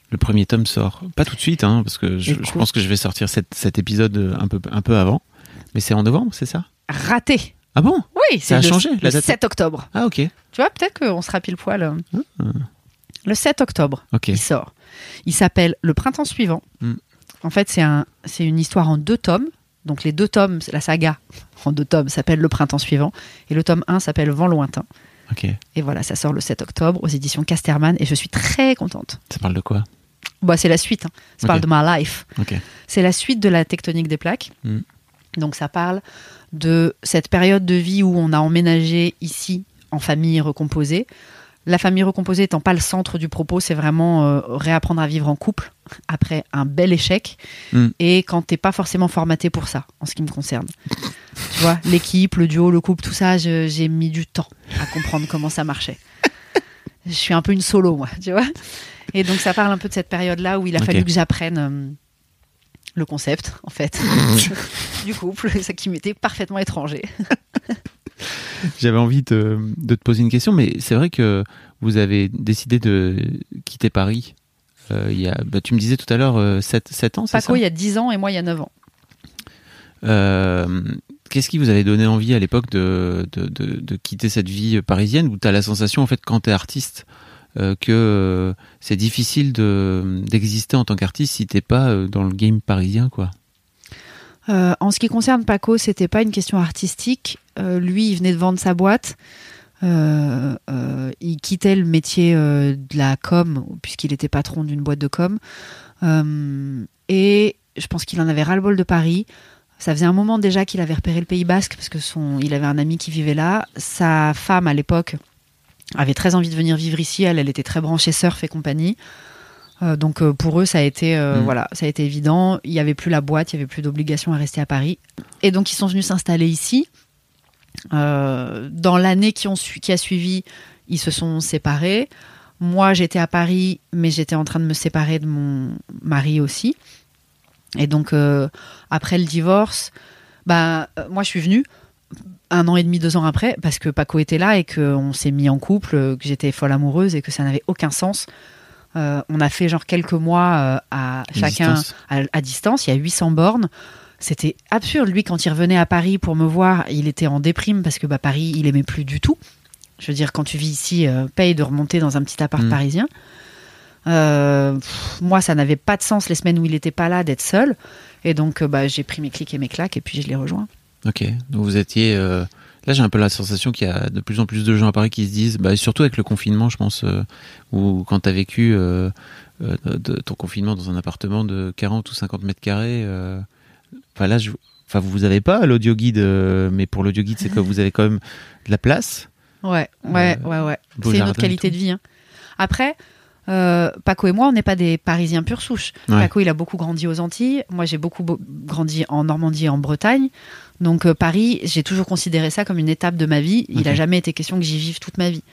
Le premier tome sort pas tout de suite hein, parce que je, pense que je vais sortir cet, cet épisode euh, un peu un peu avant, mais c'est en novembre, c'est ça? Raté. Ah bon? Oui, Ça a le, changé, la le date 7 octobre. Ah OK. Tu vois, peut-être qu'on sera pile poil. euh, Le 7 octobre, OK. il sort. Il s'appelle Le printemps suivant. Hmm. En fait, c'est un, c'est une histoire en deux tomes. Donc les deux tomes, c'est la saga en deux tomes s'appelle Le printemps suivant. Et le tome 1 s'appelle Vent lointain. Et voilà, ça sort le 7 octobre aux éditions Casterman. Et je suis très contente. Ça parle de quoi? Bon, c'est la suite. hein. Ça parle de ma life. C'est la suite de la tectonique des plaques. Mm. Donc ça parle de cette période de vie où on a emménagé ici en famille recomposée. La famille recomposée étant pas le centre du propos, c'est vraiment euh, réapprendre à vivre en couple après un bel échec Mm. et quand t'es pas forcément formaté pour ça, en ce qui me concerne. tu vois, l'équipe, le duo, le couple, tout ça, j'ai mis du temps à comprendre comment ça marchait. Je suis un peu une solo, moi, tu vois. Et donc ça parle un peu de cette période-là où il a fallu que j'apprenne euh, le concept, en fait, du couple, ça qui m'était parfaitement étranger. J'avais envie de, de te poser une question, mais c'est vrai que vous avez décidé de quitter Paris. euh, il y a, bah, tu me disais tout à l'heure 7, ans, c'est ça Paco, il y a 10 ans et moi, il y a 9 ans. Euh, Qu'est-ce qui vous avait donné envie à l'époque de, de, de, de quitter cette vie parisienne où tu as la sensation, en fait, quand tu es artiste, euh, que euh, c'est difficile de- d'exister en tant qu'artiste si t'es pas euh, dans le game parisien, quoi? Euh, en ce qui concerne Paco, c'était pas une question artistique. Euh, lui, il venait de vendre sa boîte. Euh, il quittait le métier de la com, puisqu'il était patron d'une boîte de com. Et je pense qu'il en avait ras-le-bol de Paris. Ça faisait un moment déjà qu'il avait repéré le Pays Basque, parce que son, il avait un ami qui vivait là. Sa femme, à l'époque, avait très envie de venir vivre ici. Elle, elle était très branchée surf et compagnie. Euh, donc euh, pour eux, ça a été euh, Mm. voilà, ça a été évident. Il y avait plus la boîte, il y avait plus d'obligation à rester à Paris. Et donc ils sont venus s'installer ici. Dans l'année qui, a suivi, ils se sont séparés. Moi, j'étais à Paris, mais j'étais en train de me séparer de mon mari aussi. Et donc après le divorce, bah moi je suis venue un an et demi, deux ans après, parce que Paco était là et qu'on s'est mis en couple, que j'étais folle amoureuse et que ça n'avait aucun sens. Euh, on a fait genre quelques mois euh, à chacun distance. à, à distance. Il y a 800 bornes. C'était absurde. Lui, quand il revenait à Paris pour me voir, il était en déprime parce que bah, Paris, il aimait plus du tout. Je veux dire, quand tu vis ici, euh, paye de remonter dans un petit appart Mm. parisien. Pff, moi, ça n'avait pas de sens les semaines où il n'était pas là d'être seul. Et donc, bah, j'ai pris mes clics et mes claques et puis je l'ai rejoint. Ok, donc vous étiez. Là, j'ai un peu la sensation qu'il y a de plus en plus de gens à Paris qui se disent, bah, surtout avec le confinement, je pense, euh, ou quand tu as vécu euh, euh, de, ton confinement dans un appartement de 40 ou 50 mètres carrés. Enfin, là, je, enfin, vous avez pas l'audio guide, mais pour l'audio guide, c'est que vous avez quand même de la place. Ouais, ouais, ouais, ouais. C'est une jardin autre et qualité de vie. hein. Après, euh, Paco et moi, on n'est pas des Parisiens pure souche. Ouais. Paco, il a beaucoup grandi aux Antilles. Moi, j'ai beaucoup beau- grandi en Normandie et en Bretagne. Donc, euh, Paris, j'ai toujours considéré ça comme une étape de ma vie. Il n'a jamais été question que j'y vive toute ma vie.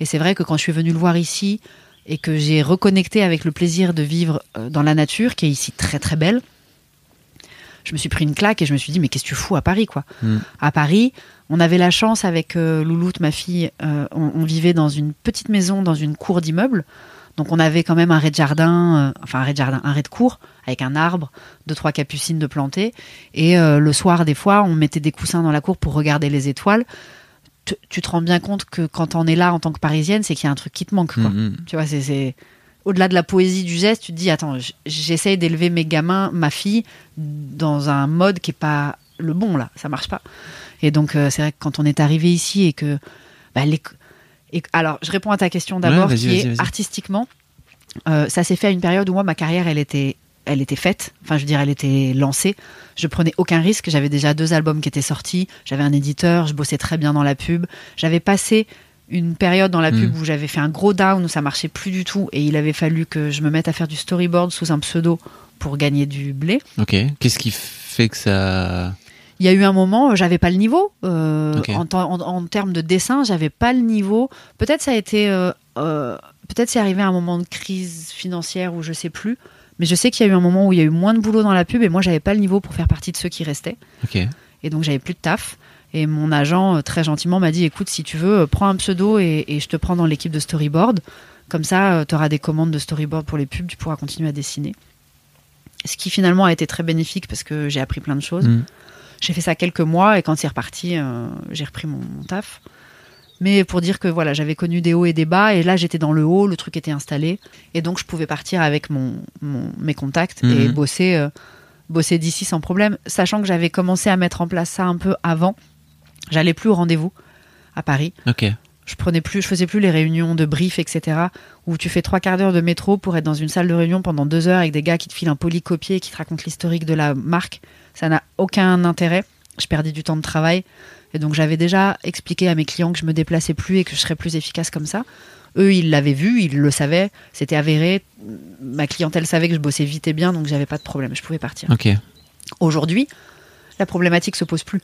Et c'est vrai que quand je suis venue le voir ici et que j'ai reconnecté avec le plaisir de vivre euh, dans la nature, qui est ici très très belle, je me suis pris une claque et je me suis dit, mais qu'est-ce que tu fous à Paris, quoi? Mm. À Paris, on avait la chance avec euh, Louloute, ma fille, euh, on, on vivait dans une petite maison, dans une cour d'immeuble. Donc on avait quand même un rez-de-jardin, euh, enfin un rez-de-jardin, un rez de cour avec un arbre, deux trois capucines de plantées. Et euh, le soir, des fois, on mettait des coussins dans la cour pour regarder les étoiles. Tu, tu te rends bien compte que quand on est là en tant que parisienne, c'est qu'il y a un truc qui te manque. Quoi. Mhm. Tu vois, c'est- au-delà de la poésie du geste. Tu te dis, attends, j'essaye d'élever mes gamins, ma fille, dans un mode qui est pas le bon là. Ça marche pas. Et donc euh, c'est vrai que quand on est arrivé ici et que bah, les- et- alors je réponds à ta question d'abord, Ouais, qui est artistiquement, euh, ça s'est fait à une période où moi ma carrière elle était elle était faite, enfin je veux dire elle était lancée. Je prenais aucun risque, j'avais déjà deux albums qui étaient sortis, j'avais un éditeur, je bossais très bien dans la pub, j'avais passé une période dans la pub Mm. où j'avais fait un gros down où ça marchait plus du tout et il avait fallu que je me mette à faire du storyboard sous un pseudo pour gagner du blé. Ok. Qu'est-ce qui fait que ça. Il y a eu un moment, j'avais pas le niveau. euh, en, temps- en- en termes de dessin, j'avais pas le niveau. Peut-être ça a été. euh, euh, Peut-être c'est arrivé à un moment de crise financière ou je sais plus. Mais je sais qu'il y a eu un moment où il y a eu moins de boulot dans la pub et moi j'avais pas le niveau pour faire partie de ceux qui restaient. Et donc j'avais plus de taf. Et mon agent, euh, très gentiment, m'a dit écoute, si tu veux, euh, prends un pseudo et, et je te prends dans l'équipe de storyboard. Comme ça, tu auras des commandes de storyboard pour les pubs, tu pourras continuer à dessiner. Ce qui finalement a été très bénéfique parce que j'ai appris plein de choses. Mm. J'ai fait ça quelques mois et quand c'est reparti, euh, j'ai repris mon, mon taf. Mais pour dire que voilà, j'avais connu des hauts et des bas et là j'étais dans le haut, le truc était installé et donc je pouvais partir avec mon, mon- mes contacts et Mhm. bosser, euh, bosser d'ici sans problème, sachant que j'avais commencé à mettre en place ça un peu avant. J'allais plus au rendez-vous à Paris. Ok. Je prenais plus, je faisais plus les réunions de brief, etc. Où tu fais trois quarts d'heure de métro pour être dans une salle de réunion pendant deux heures avec des gars qui te filent un polycopier et qui te racontent l'historique de la marque. Ça n'a aucun intérêt. Je perdais du temps de travail. Et donc j'avais déjà expliqué à mes clients que je me déplaçais plus et que je serais plus efficace comme ça. Eux, ils l'avaient vu, ils le savaient, c'était avéré. Ma clientèle savait que je bossais vite et bien, donc j'avais pas de problème, je pouvais partir. Aujourd'hui, la problématique se pose plus.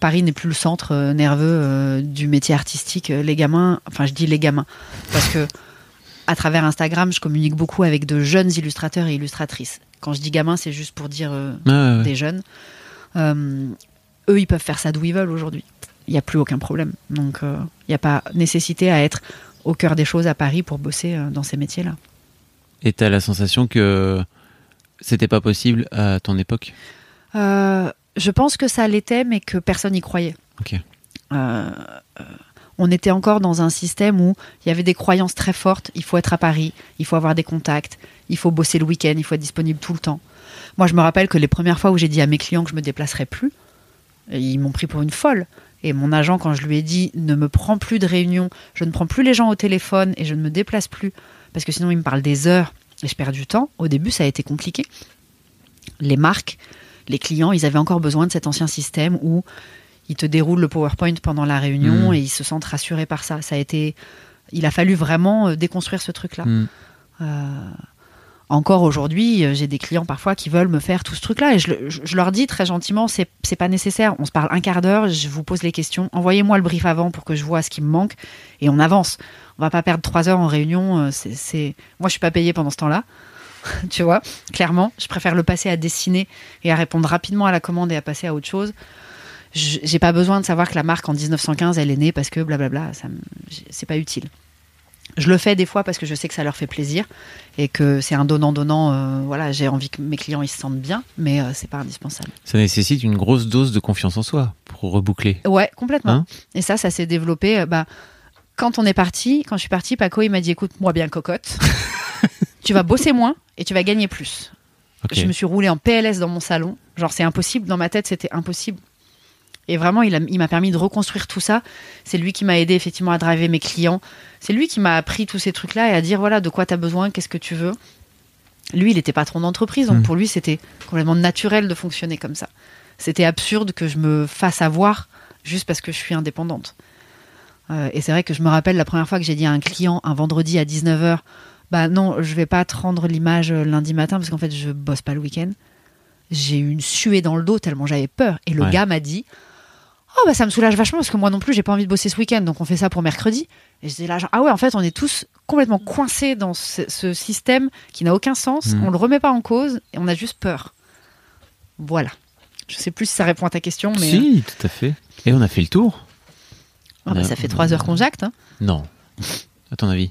Paris n'est plus le centre euh, nerveux euh, du métier artistique. Euh, Les gamins, enfin je dis les gamins, parce que à travers Instagram, je communique beaucoup avec de jeunes illustrateurs et illustratrices. Quand je dis gamins, c'est juste pour dire euh, ouais, ouais. des jeunes. Euh, eux, ils peuvent faire ça d'où ils veulent aujourd'hui. Il n'y a plus aucun problème. Donc, euh, il n'y a pas nécessité à être au cœur des choses à Paris pour bosser dans ces métiers-là. Et t'as la sensation que c'était pas possible à ton époque? Je pense que ça l'était, mais que personne n'y croyait. Ok. On était encore dans un système où il y avait des croyances très fortes. Il faut être à Paris, il faut avoir des contacts, il faut bosser le week-end, il faut être disponible tout le temps. Moi, je me rappelle que les premières fois où j'ai dit à mes clients que je me déplacerais plus, ils m'ont pris pour une folle. Et mon agent, quand je lui ai dit ne me prends plus de réunions, je ne prends plus les gens au téléphone et je ne me déplace plus, parce que sinon ils me parlent des heures et je perds du temps. Au début, ça a été compliqué. Les marques, les clients, ils avaient encore besoin de cet ancien système où ils te déroulent le PowerPoint pendant la réunion Mm. et ils se sentent rassurés par ça. Ça a été, il a fallu vraiment euh, déconstruire ce truc-là. Mm. Euh, encore aujourd'hui, euh, j'ai des clients parfois qui veulent me faire tout ce truc-là et je, le- je- je leur dis très gentiment, c'est pas nécessaire. On se parle un quart d'heure, je vous pose les questions, envoyez-moi le brief avant pour que je vois ce qui me manque et on avance. On va pas perdre trois heures en réunion. C'est, c'est- moi, je suis pas payée pendant ce temps-là. tu vois, clairement, je préfère le passer à dessiner et à répondre rapidement à la commande et à passer à autre chose. J'ai pas besoin de savoir que la marque en 1915 elle est née parce que blablabla, ça c'est pas utile. Je le fais des fois parce que je sais que ça leur fait plaisir et que c'est un donnant-donnant. euh, voilà, j'ai envie que mes clients ils se sentent bien, mais euh, c'est pas indispensable. Ça nécessite une grosse dose de confiance en soi pour reboucler. Ouais, complètement. Hein et ça, ça s'est développé. euh, bah, quand on est parti, quand je suis partie, Paco il m'a dit écoute, moi bien cocotte, tu vas bosser moins et tu vas gagner plus. Je me suis roulée en PLS dans mon salon. Genre, c'est impossible. Dans ma tête, c'était impossible. Et vraiment, il m'a permis de reconstruire tout ça. C'est lui qui m'a aidé effectivement à driver mes clients. C'est lui qui m'a appris tous ces trucs-là et à dire voilà, de quoi tu as besoin, qu'est-ce que tu veux. Lui, il était patron d'entreprise, donc Mm. pour lui, c'était complètement naturel de fonctionner comme ça. C'était absurde que je me fasse avoir juste parce que je suis indépendante. Euh, et c'est vrai que je me rappelle la première fois que j'ai dit à un client un vendredi à 19h bah non, je vais pas te rendre l'image euh, lundi matin parce qu'en fait, je bosse pas le week-end. J'ai eu une suée dans le dos tellement j'avais peur. Et le Ouais. gars m'a dit Oh, bah ça me soulage vachement parce que moi non plus, j'ai pas envie de bosser ce week-end, donc on fait ça pour mercredi. Et j'étais là, genre, ah ouais, en fait, on est tous complètement coincés dans ce, ce système qui n'a aucun sens. Mhm. On le remet pas en cause et on a juste peur. Voilà. Je sais plus si ça répond à ta question, mais Si, tout à fait. Et on a fait le tour Ah bah, ça fait 3 heures qu'on jacte. Hein. Non. À ton avis?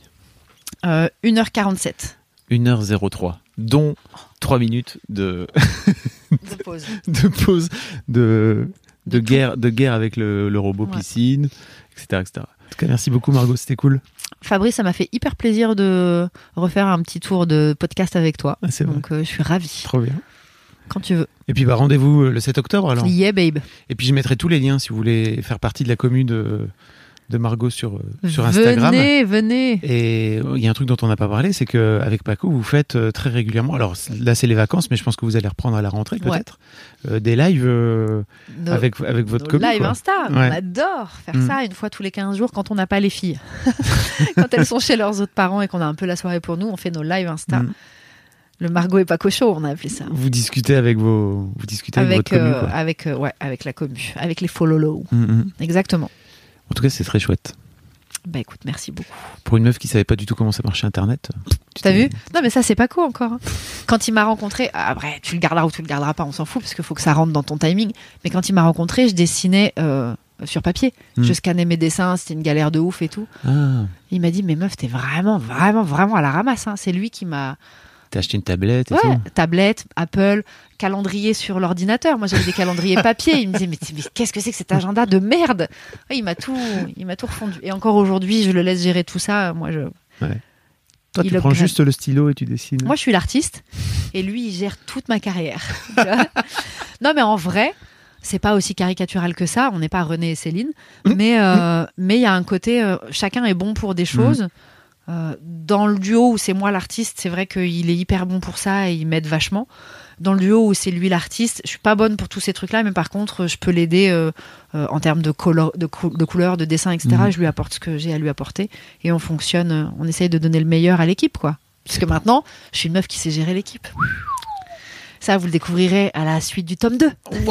Euh, 1h47 1h03, dont 3 minutes de, de pause. de pause, de, de, guerre, de guerre avec le, le robot Ouais. piscine, etc., etc. En tout cas, merci beaucoup Margot, c'était cool. Fabrice, ça m'a fait hyper plaisir de refaire un petit tour de podcast avec toi. Ah. Donc euh, je suis ravie. Trop bien. Quand tu veux. Et puis bah, rendez-vous euh, le 7 octobre alors. Yeah, babe. Et puis je mettrai tous les liens si vous voulez faire partie de la commune de, de Margot sur, euh, sur Instagram. Venez, venez. Et il y a un truc dont on n'a pas parlé, c'est qu'avec Paco, vous faites euh, très régulièrement, alors là c'est les vacances, mais je pense que vous allez reprendre à la rentrée Ouais. peut-être, euh, des lives euh, Nos- avec, avec votre commu. live quoi. Insta. Ouais. On adore faire Mm. ça une fois tous les 15 jours quand on n'a pas les filles. quand elles sont chez leurs autres parents et qu'on a un peu la soirée pour nous, on fait nos live Insta. Mm. Le Margot et Paco Show, on a appelé ça. Vous discutez avec vos, vous discutez avec, Avec, votre commu, quoi. avec, ouais, avec la commu, avec les follow Mm, mm. Exactement. En tout cas, c'est très chouette. Bah écoute, merci beaucoup. Pour une meuf qui savait pas du tout comment ça marchait Internet. tu T'as vu Non, mais ça, c'est pas quoi encore. hein. Quand il m'a rencontré, après, tu le garderas ou tu le garderas pas, on s'en fout, parce qu'il faut que ça rentre dans ton timing. Mais quand il m'a rencontré, je dessinais euh, sur papier. Hmm. Je scannais mes dessins, c'était une galère de ouf et tout. Ah, Il m'a dit, mais meuf, t'es vraiment, vraiment, vraiment à la ramasse. hein. C'est lui qui m'a. T'as acheté une tablette et Ouais, tout. tablette, Apple, calendrier sur l'ordinateur. Moi, j'avais des calendriers papier. Il me disait, mais, mais qu'est-ce que c'est que cet agenda de merde? Ouais, Il m'a tout, il m'a tout refondu. Et encore aujourd'hui, je le laisse gérer tout ça. Moi, je, Toi, Il tu prends juste le stylo et tu dessines. Moi, je suis l'artiste et lui, il gère toute ma carrière. Non, mais en vrai, c'est pas aussi caricatural que ça. On n'est pas René et Céline, mais euh, mais il y a un côté, euh, chacun est bon pour des choses. Euh, dans le duo où c'est moi l'artiste, c'est vrai qu'il est hyper bon pour ça et il m'aide vachement. Dans le duo où c'est lui l'artiste, je suis pas bonne pour tous ces trucs-là, mais par contre, je peux l'aider euh, euh, en termes de, de, cou- de couleurs, de dessin, etc. Mhm. Je lui apporte ce que j'ai à lui apporter et on fonctionne, euh, on essaye de donner le meilleur à l'équipe, quoi. Parce que maintenant, je suis une meuf qui sait gérer l'équipe. Ça, vous le découvrirez à la suite du tome 2.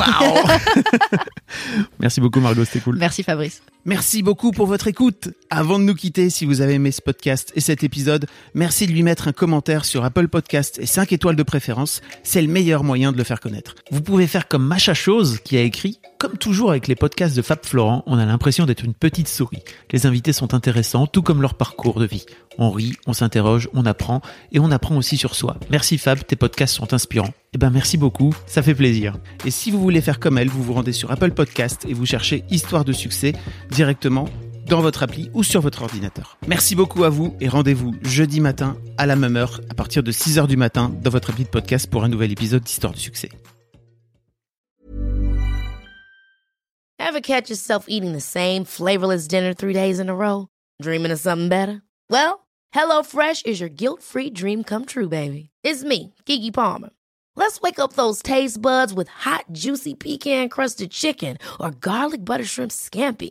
Merci beaucoup, Margot, c'était cool. Merci Fabrice. Merci beaucoup pour votre écoute. Avant de nous quitter, si vous avez aimé ce podcast et cet épisode, merci de lui mettre un commentaire sur Apple Podcast et 5 étoiles de préférence. C'est le meilleur moyen de le faire connaître. Vous pouvez faire comme Macha Chose qui a écrit Comme toujours avec les podcasts de Fab Florent, on a l'impression d'être une petite souris. Les invités sont intéressants, tout comme leur parcours de vie. On rit, on s'interroge, on apprend et on apprend aussi sur soi. Merci Fab, tes podcasts sont inspirants. Eh ben merci beaucoup, ça fait plaisir. Et si vous voulez faire comme elle, vous vous rendez sur Apple Podcast et vous cherchez Histoire de succès directement dans votre appli ou sur votre ordinateur. Merci beaucoup à vous et rendez-vous jeudi matin à la même heure à partir de 6h du matin dans votre appli de podcast pour un nouvel épisode d'Histoire de succès. Ever catch yourself eating the same flavorless dinner three days in a row? Dreaming of something better? Well, HelloFresh is your guilt-free dream come true, baby. It's me, Kiki Palmer. Let's wake up those taste buds with hot, juicy pecan-crusted chicken or garlic butter shrimp scampi.